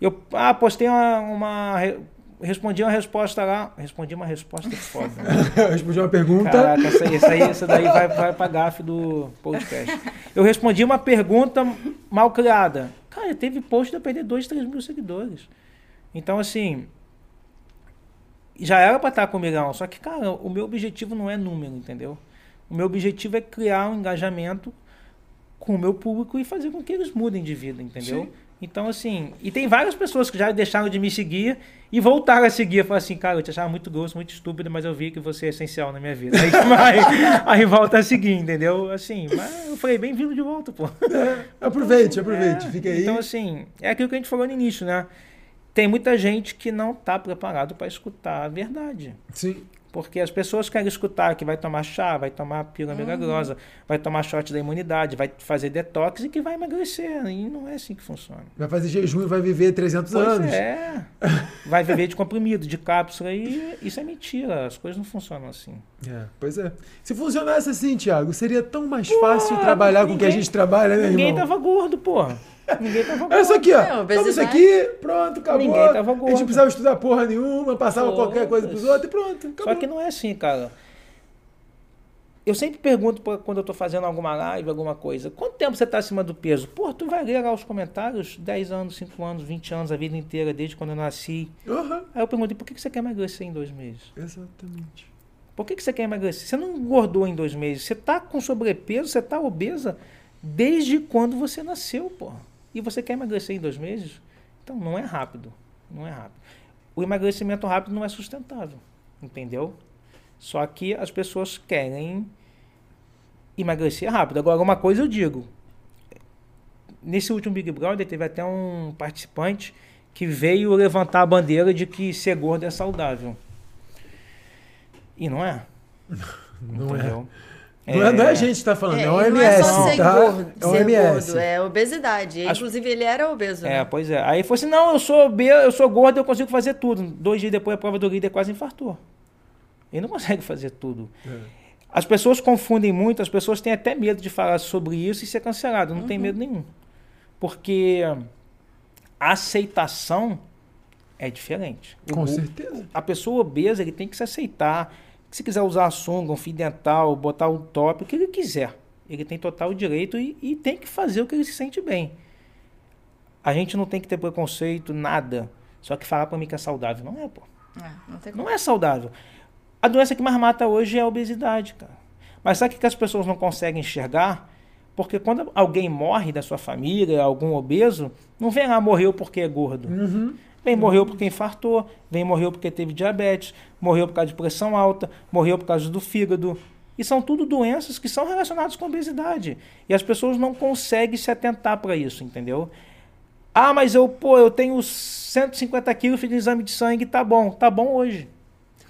Eu, ah, postei uma, uma re- respondi uma resposta lá. Respondi uma resposta foda. né? Respondi uma pergunta. Caraca, essa, aí- essa, aí, essa daí vai, vai pra gafe do podcast. Eu respondi uma pergunta mal criada. Cara, teve post de eu perder 2, 3 mil seguidores. Então, assim. Já era pra estar com um milhão. Só que, cara, o meu objetivo não é número, entendeu? O meu objetivo é criar um engajamento com o meu público e fazer com que eles mudem de vida, entendeu? Sim. Então, assim, e tem várias pessoas que já deixaram de me seguir e voltaram a seguir. Falaram assim, cara, eu te achava muito grosso, muito estúpido, mas eu vi que você é essencial na minha vida. Aí, aí, aí volta a seguir, entendeu? Assim, mas eu falei, bem-vindo de volta, pô. Aproveite, aproveite. É, Fica aí. Então, assim, é aquilo que a gente falou no início, né? Tem muita gente que não está preparado para escutar a verdade. Sim. Porque as pessoas querem escutar que vai tomar chá, vai tomar pílula milagrosa, vai tomar shot da imunidade, vai fazer detox e que vai emagrecer. E não é assim que funciona. Vai fazer jejum e vai viver 300 Pois anos. é. Vai viver de comprimido, de cápsula e isso é mentira. As coisas não funcionam assim. É, pois é. Se funcionasse assim, Thiago, seria tão mais fácil trabalhar com o que a ninguém- gente trabalha, né, Ninguém irmão? tava gordo, porra. Ninguém tava gordo. Isso aqui, ó. Obesidade. isso aqui, pronto, acabou. Ninguém tava A gente gordo. não precisava estudar porra nenhuma, passava Pô, qualquer coisa pros outros e pronto. Acabou. Só que não é assim, cara. Eu sempre pergunto pra- quando eu tô fazendo alguma live, alguma coisa, quanto tempo você tá acima do peso? Pô, tu vai ler lá os comentários, 10 anos, 5 anos, 20 anos, a vida inteira, desde quando eu nasci. Aham, Aí eu perguntei, por que que você quer emagrecer em dois meses? Exatamente. Por que que você quer emagrecer? Você não engordou em dois meses, você tá com sobrepeso, você tá obesa desde quando você nasceu, pô. E você quer emagrecer em dois meses? Então não é rápido, não é rápido. O emagrecimento rápido não é sustentável, entendeu? Só que as pessoas querem emagrecer rápido. Agora, uma coisa eu digo. Nesse último Big Brother, teve até um participante que veio levantar a bandeira de que ser gordo é saudável. E não é. Não é. Entendeu? Não é, não é a gente que tá falando, é, É, o OMS, não é só ser tá? gordo, é OMS. gordo, é obesidade. As- Inclusive, ele era obeso, É, né? pois é. Aí falou assim: não, eu sou obeso, eu sou gordo, eu consigo fazer tudo. Dois dias depois a prova do líder quase infartou. Ele não consegue fazer tudo. É. As pessoas confundem muito, as pessoas têm até medo de falar sobre isso e ser cancelado. Não tem medo nenhum. Porque a aceitação é diferente. Com o- certeza. a pessoa obesa ele tem que se aceitar. Se quiser usar a sunga, um fio dental, botar o top, o que ele quiser. Ele tem total direito e, e tem que fazer o que ele se sente bem. A gente não tem que ter preconceito, nada. Só que falar pra mim que é saudável. Não é, pô. É, não. Não é saudável. A doença que mais mata hoje é a obesidade, cara. Mas sabe o que as pessoas não conseguem enxergar? Porque quando alguém morre da sua família, algum obeso, não vem lá, morreu porque é gordo. Uhum. Vem morreu porque infartou, vem morreu porque teve diabetes, morreu por causa de pressão alta, morreu por causa do fígado. E são tudo doenças que são relacionadas com obesidade. E as pessoas não conseguem se atentar para isso, entendeu? Ah, mas eu, pô, eu tenho 150 quilos, fiz exame de sangue, tá bom. Tá bom hoje.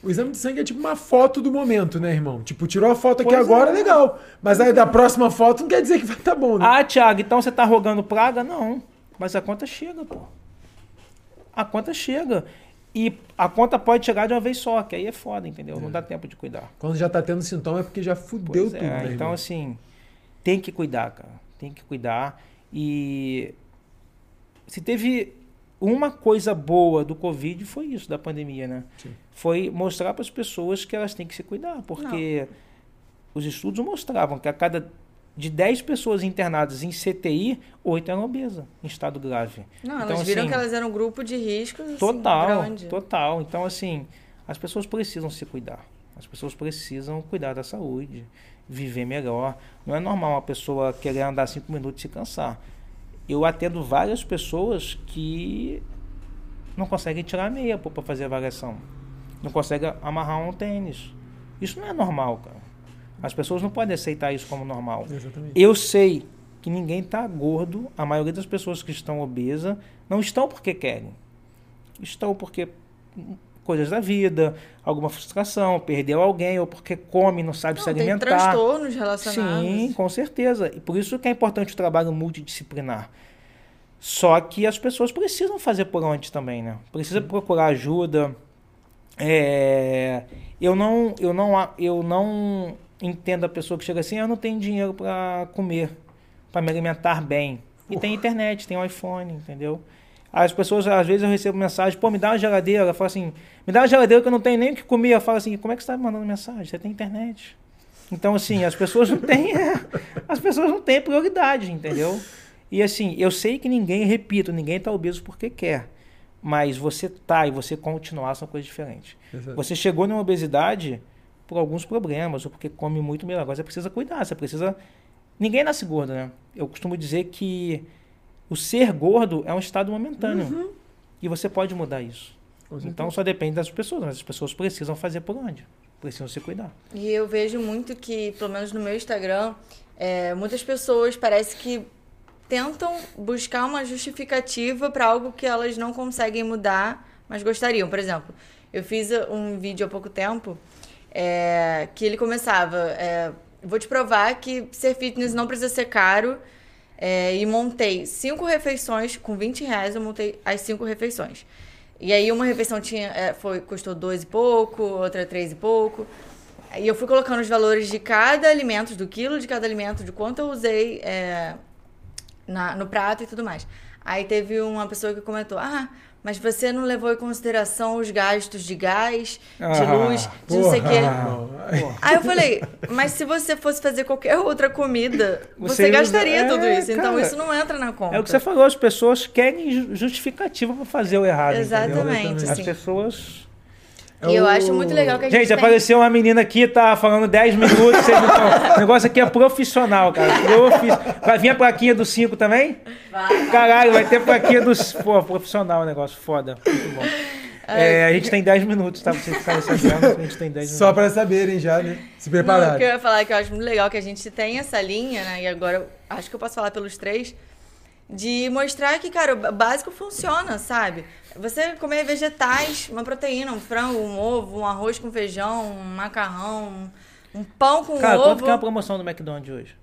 O exame de sangue é tipo uma foto do momento, né, irmão? Tipo, tirou a foto aqui Pois agora, é. legal. Mas aí da próxima foto não quer dizer que vai estar bom, né? Ah, Thiago, então você tá rogando praga? Não. Mas a conta chega, pô. A conta chega. E a conta pode chegar de uma vez só, que aí é foda, entendeu? Não dá tempo de cuidar. Quando já tá tendo sintoma é porque já fudeu Pois tudo, é, né, Então, irmão? assim, tem que cuidar, cara. Tem que cuidar. E se teve uma coisa boa do Covid, foi isso, da pandemia, né? Sim. Foi mostrar para as pessoas que elas têm que se cuidar. Porque os estudos mostravam que a cada de 10 pessoas internadas em CTI, 8 eram obesas, em estado grave. Não, Então, elas viram assim, que elas eram um grupo de riscos assim, Total, grande. total. Então, assim, as pessoas precisam se cuidar. As pessoas precisam cuidar da saúde, viver melhor. Não é normal uma pessoa querer andar cinco minutos e se cansar. Eu atendo várias pessoas que não conseguem tirar a meia para fazer a avaliação. Não conseguem amarrar um tênis. Isso não é normal, cara. As pessoas não podem aceitar isso como normal. Exatamente. Eu sei que ninguém está gordo, a maioria das pessoas que estão obesas não estão porque querem. Estão porque hum, coisas da vida, alguma frustração, perdeu alguém, ou porque come e não sabe Não, se tem alimentar. transtornos relacionados. Sim, com certeza. E por isso que é importante o trabalho multidisciplinar. Só que as pessoas precisam fazer por onde também, né? Precisa procurar ajuda. É, eu não, eu não, eu não entendo a pessoa que chega assim, "Ah, eu não tenho dinheiro para comer, para me alimentar bem. E tem internet, tem um iPhone, entendeu? As pessoas, às vezes eu recebo mensagem, pô, me dá uma geladeira. Eu falo assim, me dá uma geladeira que eu não tenho nem o que comer. Eu falo assim, como é que você está me mandando mensagem? Você tem internet. Então, assim, as pessoas não têm. as pessoas não têm prioridade, entendeu? E assim, eu sei que ninguém, repito, ninguém está obeso porque quer. Mas você tá e você continuar são coisas diferentes. Exato. Você chegou numa obesidade por alguns problemas, ou porque come muito melhor. Agora você precisa cuidar, você precisa. Ninguém nasce gordo, né? Eu costumo dizer que o ser gordo é um estado momentâneo. E você pode mudar isso. Então só depende das pessoas, mas as pessoas precisam fazer por onde? Precisam se cuidar. E eu vejo muito que, pelo menos no meu Instagram, é, muitas pessoas parece que tentam buscar uma justificativa para algo que elas não conseguem mudar, mas gostariam. Por exemplo, eu fiz um vídeo há pouco tempo é, que ele começava: é, vou te provar que ser fitness não precisa ser caro. é, e montei cinco refeições com 20 reais. Eu montei as cinco refeições. E aí uma refeição tinha, é, foi, custou dois e pouco, outra três e pouco. E eu fui colocando os valores de cada alimento, do quilo de cada alimento, de quanto eu usei é, na, no prato e tudo mais. Aí teve uma pessoa que comentou: Ah, mas você não levou em consideração os gastos de gás, de Ah, luz, de não sei o quê. Aí eu falei, mas se você fosse fazer qualquer outra comida, você, Você gastaria usa- tudo é, isso. Então cara, isso não entra na conta. É o que você falou, as pessoas querem ju- justificativa para fazer o errado. entendeu? Exatamente, As sim. pessoas. E eu acho muito legal que a gente, Gente, tem- apareceu uma menina aqui, tá falando 10 minutos. vocês não tão- O negócio aqui é profissional, cara. Profi- Vai vir a plaquinha do 5 também? Vai. Caralho, vai ter plaquinha dos. Pô, profissional o negócio, foda. Muito bom. É, a gente tem 10 minutos, tá? Pra vocês ficarem sabendo, a gente tem 10 Só minutos. pra saberem já, né? Se Não, o preparar. que eu ia falar é que eu acho muito legal que a gente tem essa linha, né? E agora eu acho que eu posso falar pelos três. De mostrar que, cara, o básico funciona, sabe? Você comer vegetais, uma proteína, um frango, um ovo, um arroz com feijão, um macarrão, um pão com Cara, ovo. quanto que é a promoção do McDonald's hoje?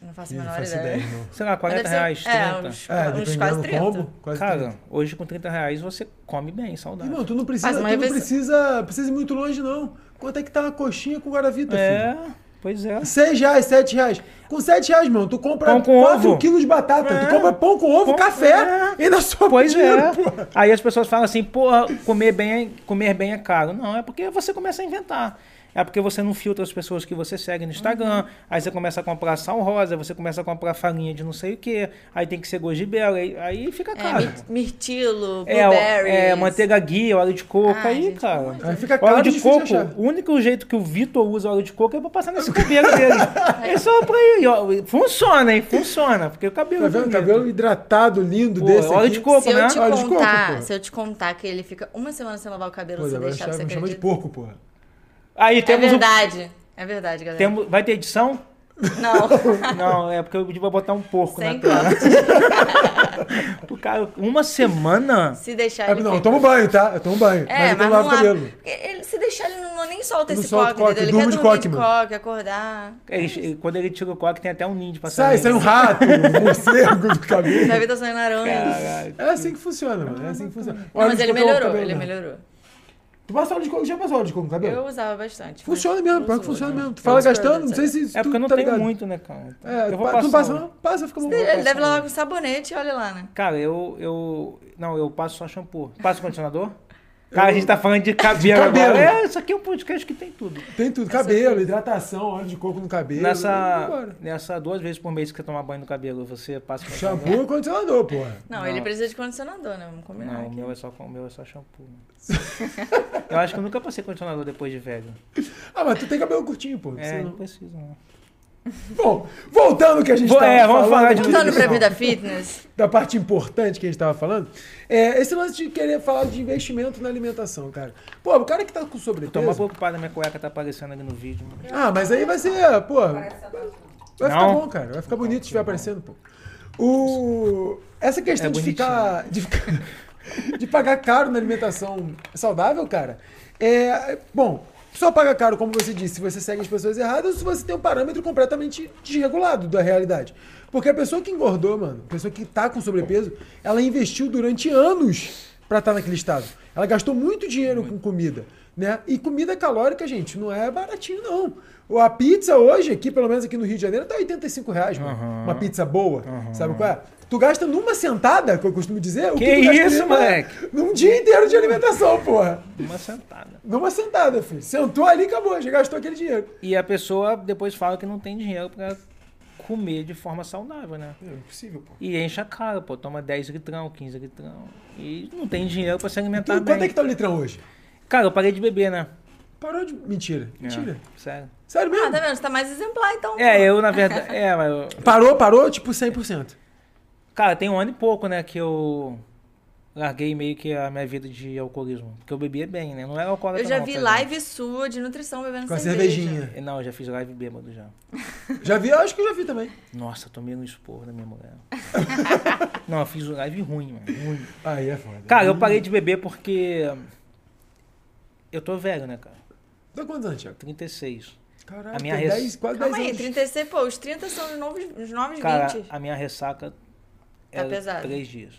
Não faço a menor faço ideia. ideia. Sei lá, 40 Mas deve reais, ser- 30. É, uns, É, uns quase do 30. combo, quase Cara, 30. hoje com 30 reais você come bem, saudável. Irmão, tu não precisa, tu não precisa, precisa ir muito longe, não. Quanto é que tá uma coxinha com Guaravita, filho? É, pois é. 6 reais, 7 reais. Com 7 reais, mano, tu compra Pão com 4 ovo. quilos de batata. É. Tu compra pão com ovo, Pão- café é. e ainda sobra Pois dinheiro, é. porra. Aí as pessoas falam assim, porra, comer bem, é, comer bem é caro. Não, é porque você começa a inventar. É porque você não filtra as pessoas que você segue no Instagram. Aí você começa a comprar sal rosa, você começa a comprar farinha de não sei o que. Aí tem que ser goji aí, aí fica É, caro. mir- mirtilo, É, blueberries. é, manteiga guia, óleo de coco, Ai, aí, gente, cara. de Aí fica Óleo caro de difícil coco, achar. o único jeito que o Vitor usa óleo de coco é pra passar nesse cabelo dele. É só pra ele, ó. Funciona, hein? Funciona, porque o cabelo Tá é vendo? Cabelo hidratado, lindo Pô, desse óleo aqui. de coco, Se eu né? te Óleo de coco, contar, pô. se eu te contar que ele fica uma semana sem lavar o cabelo, Pô, se agora deixar, você me chama de acredita? porco, porra. Aí É temos o- verdade. É verdade, galera. temos, vai ter edição? Não. Não, é porque eu vou botar um porco Sem na tela. O cara, uma semana. Se deixar É, ele. não, eu fica. tomo banho, tá? Eu tomo banho. É, eu mas não não lava. cabelo. Porque ele- se deixar ele não, nem solta Não esse solta coque, o coque? Ele quer de dormir coque, de mano. coque, acordar. Ele- ele- quando ele tira o coque, tem até um ninho de Sai, passarinho. sai um rato, um morcego do cabelo. Estar saindo aranha. Caralho. É assim que funciona, mano. É assim que funciona. Não, mas ele coco é o melhorou, cabelo, ele né? melhorou. Tu passa óleo de coco, já passou óleo de coco no cabelo? Eu usava bastante. Funciona mesmo, pior que funciona né? mesmo. Tu fala Eu uso gastando, não pra- sei se É porque eu tu não tá tenho ligado. muito, né, cara? Então, É, eu vou pa- não passa não? Passa, fica bom. Ele lavar um- com sabonete e olha lá, né? Cara, eu, eu. Não, eu passo só shampoo. Passo condicionador? Cara, a gente tá falando de cabelo, cabelo. agora. É, isso aqui é um podcast que tem tudo. Tem tudo, cabelo, hidratação, óleo de coco no cabelo. Nessa, nessa duas vezes por mês que você toma banho no cabelo, você passa? Shampoo e condicionador, porra. Não, Não. ele precisa de condicionador, né? Vamos combinar. Não, o aqui. meu é só, o meu é só shampoo. eu acho que eu nunca passei condicionador depois de velho. Ah, mas tu tem cabelo curtinho, pô. É, Você não não- precisa, não. Bom, voltando ao que a gente Vou- tava é, vamos falando falar de Voltando pra nutrição. vida fitness. da parte importante que a gente tava falando, é esse lance de querer falar de investimento na alimentação, cara. Pô, o cara que tá com Eu tô mais sobrepeso... preocupado, minha cueca tá aparecendo ali no vídeo. mano. Ah, mas aí vai ser, pô... Vai ficar Não. bom, cara. Vai ficar bonito se estiver aparecendo, pô. O... Essa questão É de, ficar, de ficar... de pagar caro na alimentação saudável, cara, é... Bom, só paga caro, como você disse, se você segue as pessoas erradas ou se você tem um parâmetro completamente desregulado da realidade. Porque a pessoa que engordou, mano, a pessoa que tá com sobrepeso, ela investiu durante anos pra estar naquele estado. Ela gastou muito dinheiro com comida, né? E comida calórica, gente, não é baratinho, não. A pizza hoje, aqui, pelo menos aqui no Rio de Janeiro, tá 85 reais, mano. Aham. Uma pizza boa. Sabe qual é? Tu gasta numa sentada, que eu costumo dizer, o Que tu gastaria isso, numa- moleque? Num dia inteiro de alimentação, porra. Uma sentada. Numa sentada, filho. Sentou ali e acabou, já gastou aquele dinheiro. E a pessoa depois fala que não tem dinheiro pra comer de forma saudável, né? É impossível, pô. E enche a cara, pô, toma 10 litrão, 15 litrão. E não tem dinheiro pra se Tu, alimentar quanto bem. é que tá o litrão hoje? Cara, eu parei de beber, né? Parou de. Mentira. Mentira. É, sério. Sério mesmo? Ah, tá vendo? Você tá mais exemplar, então. É, pô. eu, na verdade. É, mas. eu- Parou, parou, tipo 100%. Cara, tem um ano e pouco, né, que eu larguei meio que a minha vida de alcoolismo. Porque eu bebia bem, né? Não era alcoólatra Eu já não, vi tá live sua de nutrição bebendo Com cervejinha. ligado? Não, eu já fiz live bêbado já. Já vi, eu acho que eu já vi também. Nossa, tomei um esporro da minha mulher. não, eu fiz live ruim, mano. Ruim. Aí é foda. Cara, eu parei de beber porque. Eu tô velho, né, cara? Dá quantos anos, Thiago? 36. Caralho, A minha tem res- 10, quase 10 Calma aí, anos. 36, pô, os 30 são os novos, os novos Cara, 20. a minha ressaca Tá era pesado. três dias.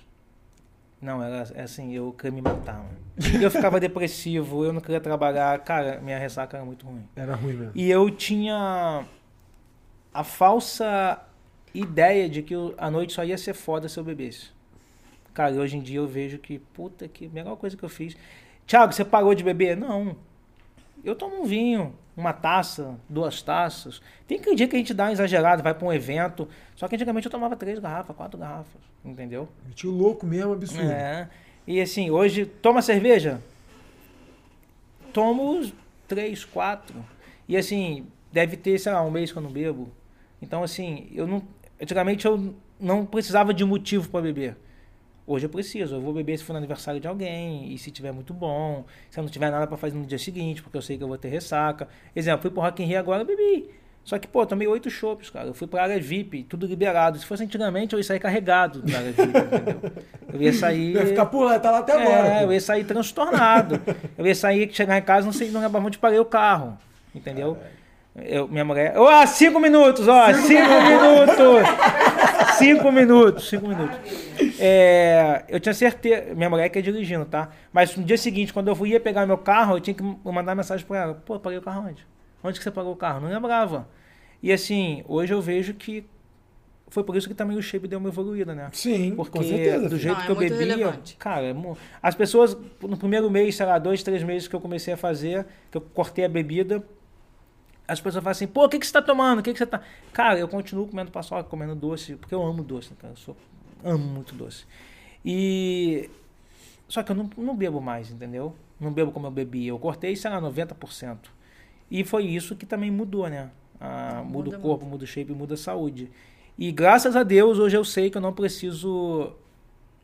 Não, era é assim, eu queria me matar, mano. Eu ficava depressivo, eu não queria trabalhar. Cara, minha ressaca era muito ruim. Era ruim mesmo. E eu tinha a falsa ideia de que a noite só ia ser foda se eu bebesse. Cara, e hoje em dia eu vejo que, puta que, a melhor coisa que eu fiz. Thiago, você parou de beber? Não. Eu tomo um vinho, uma taça, duas taças. Tem que dia que a gente dá uma exagerada, vai pra um evento. Só que antigamente eu tomava três garrafas, quatro garrafas. Entendeu? Tio louco mesmo, absurdo. É. E assim, hoje, toma cerveja? Tomo três, quatro. E assim, deve ter, sei lá, um mês que eu não bebo. Então, assim, eu não. Antigamente eu não precisava de motivo para beber. Hoje eu preciso. Eu vou beber se for no aniversário de alguém e se tiver muito bom. Se eu não tiver nada para fazer no dia seguinte, porque eu sei que eu vou ter ressaca. Exemplo, fui pro Rock in Rio agora, eu bebi. Só que, pô, tomei oito chopps, cara. Eu fui pra área VIP, tudo liberado. Se fosse antigamente, eu ia sair carregado da área VIP, entendeu? Eu ia sair. Vai ficar por lá, tá lá até agora. É, pô. eu ia sair transtornado. eu ia sair, chegar em casa, não sei, não lembrava onde parei o carro. Entendeu? Eu, minha mulher. Ó, ah, cinco minutos, ó, cinco, minutos! Cinco minutos, cinco minutos. É, eu tinha certeza. Minha mulher que é dirigindo, tá? Mas no dia seguinte, quando eu ia pegar meu carro, eu tinha que mandar mensagem pra ela. Pô, parei o carro onde? Onde que você parou o carro? Não lembrava. E assim, hoje eu vejo que foi por isso que também o shape deu uma evoluída, né? Sim, Porque com certeza. do jeito Não, é que eu muito bebia, relevante. cara, é as pessoas, no primeiro mês, sei lá, dois, três meses que eu comecei a fazer, que eu cortei a bebida, as pessoas falam assim, pô, o que, que você tá tomando? O que, que você tá. Cara, eu continuo comendo paçoca, comendo doce, porque eu amo doce, cara. Eu sou, amo muito doce. E. Só que eu não, não bebo mais, entendeu? Não bebo como eu bebia. Eu cortei, sei lá, 90%. E foi isso que também mudou, né? Ah, muda, Muda o corpo, muda o shape, muda a saúde. E graças a Deus, hoje eu sei que eu não preciso.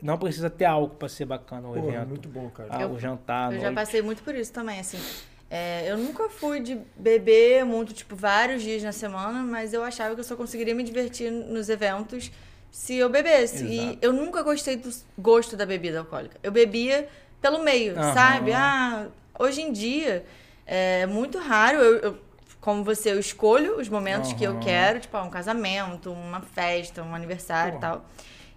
Não precisa ter álcool para ser bacana o Pô, evento. muito bom, cara. Ah, Eu- o jantar, Eu já passei muito por isso também, assim. É, eu nunca fui de beber muito, tipo, vários dias na semana, mas eu achava que eu só conseguiria me divertir nos eventos se eu bebesse. E Exato. eu nunca gostei do gosto da bebida alcoólica. Eu bebia pelo meio, Aham. sabe? Ah, hoje em dia é muito raro. Eu, eu- como você, eu escolho os momentos que eu quero, tipo, ah, um casamento, uma festa, um aniversário e tal.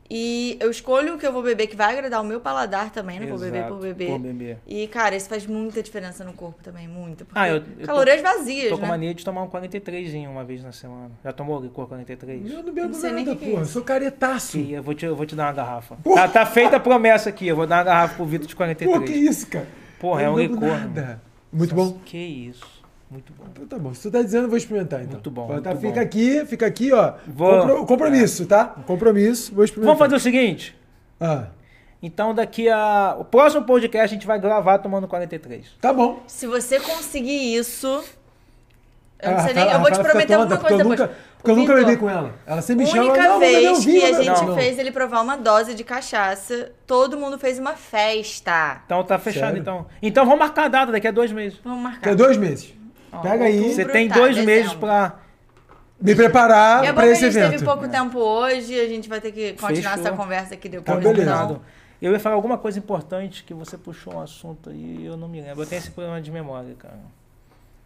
E eu escolho o que eu vou beber, que vai agradar o meu paladar também, não vou beber Exato, por beber. por beber. E, cara, isso faz muita diferença no corpo também, muito. Porque Ah, eu- eu tô- calorias vazias, Tô com né? mania de tomar um 43 uma vez na semana. Já tomou licor 43? Eu não bebo Não nada, que que é porra. Eu isso. sou caretaço. Sim, eu vou te, eu vou te dar uma garrafa. Tá, tá feita a promessa aqui, eu vou dar uma garrafa pro Vitor de Pô, que 43. isso, cara? Porra, é Eu um não bebo licor. Nada. Muito bom? Que isso. Muito bom. Então tá bom. Se tu tá dizendo, eu vou experimentar então. Muito bom, Tá, muito fica bom. aqui, fica aqui, ó. Vou- Compro- compromisso, tá? Compromisso, vou experimentar. Vamos fazer o seguinte. Ah, Então, daqui a. O próximo podcast a gente vai gravar tomando 43. tá bom. Se você conseguir isso. Eu não A sei Rafaela- nem. Eu vou te a Rafaela prometer fica alguma coisa porque depois. eu nunca, porque eu nunca bebi com ela. Ela sempre me chama, única mas eu vez que a gente não. fez ele provar uma dose de cachaça, todo mundo fez uma festa. Então tá fechado, Sério? então. Então vamos marcar a data daqui a dois meses. Vamos marcar. Quer dois meses. Pega aí. Você tem tá, dois dezembro. meses pra. me preparar E é bom pra que a esse gente evento. teve pouco tempo hoje, a gente vai ter que continuar Fechou. essa conversa aqui Tá, depois. beleza. então. Eu ia falar alguma coisa importante que você puxou um assunto aí e eu não me lembro. Eu tenho esse problema de memória, cara.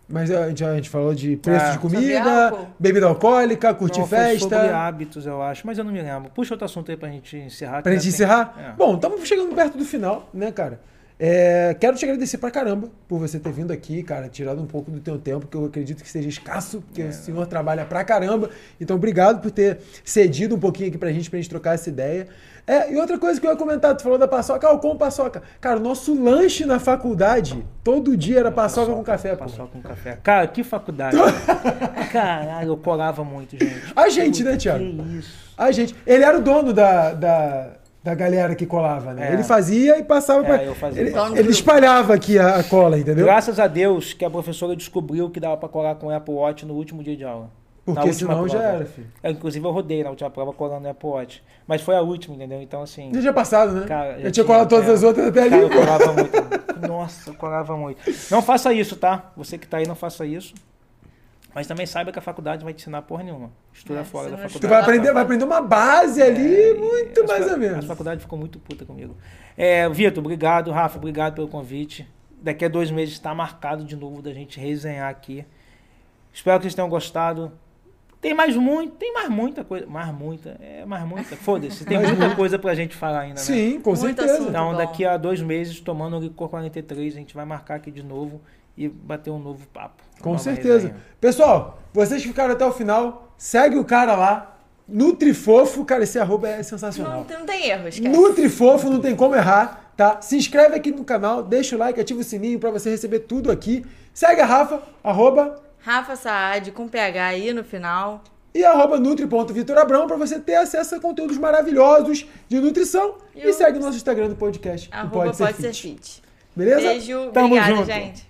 Mas a gente, a gente falou de preço Ah. de comida, bebida alcoólica, curtir Não, foi festa. sobre hábitos, eu acho, mas eu não me lembro. Puxa outro assunto aí pra gente encerrar. Pra gente tem- encerrar? É. Bom, estamos chegando perto do final, né, cara? É, quero te agradecer pra caramba por você ter vindo aqui, cara, tirado um pouco do teu tempo, que eu acredito que seja escasso, porque É. o senhor trabalha pra caramba. Então, obrigado por ter cedido um pouquinho aqui pra gente, pra gente trocar essa ideia. É, e outra coisa que eu ia comentar, tu falou da paçoca, ah, eu como paçoca. Cara, o nosso lanche na faculdade, todo dia era paçoca, com café, pô. Paçoca com café. Cara, que faculdade. Caralho, eu colava muito, gente. A gente, né, Puta, Thiago? Que isso. A gente, ele era o dono da, da, da galera que colava, né? É. Ele fazia e passava É, pra. eu fazia. Ele, do ele espalhava aqui a, a cola, entendeu? Graças a Deus que a professora descobriu que dava pra colar com o Apple Watch no último dia de aula. Na Porque última senão já prova. era, filho. É, inclusive eu rodei na última prova colando no Apple Watch. Mas foi a última, entendeu? Então, assim. Já tinha passado, né? Cara, eu já tinha tinha, colado todas é. as outras até ali. Cara, eu colava muito. Nossa, eu colava muito. Não faça isso, tá? Você que tá aí, não faça isso. Mas também saiba que a faculdade vai te ensinar porra nenhuma. Estuda É, fora você da faculdade. Tu vai aprender, vai aprender uma base ali, É, muito mais ou menos. A faculdade ficou muito puta comigo. É, Vitor, obrigado. Rafa, obrigado pelo convite. Daqui a dois meses está marcado de novo da gente resenhar aqui. Espero que vocês tenham gostado. Tem mais muito, tem mais muita coisa. Mais muita, é mais muita. Foda-se, tem Mais muita muito. coisa pra gente falar ainda, né? Sim, com Muito certeza. Então, daqui a dois meses, tomando o licor 43, a gente vai marcar aqui de novo e bater um novo papo. Com certeza. resenha. Pessoal, vocês que ficaram até o final, segue o cara lá. Nutrifofo, cara, esse arroba é sensacional. Não, não tem erro, esquece. Nutrifofo, não tem como errar, tá? Se inscreve aqui no canal, deixa o like, ativa o sininho pra você receber tudo aqui. Segue a Rafa, arroba Rafa Saad com PH aí no final. e arroba nutri.vitorabrão pra você ter acesso a conteúdos maravilhosos de nutrição. E E, segue o nosso Instagram do podcast. Arroba pode, ser, fit. Beleza? Beijo, Tamo obrigada, junto. gente.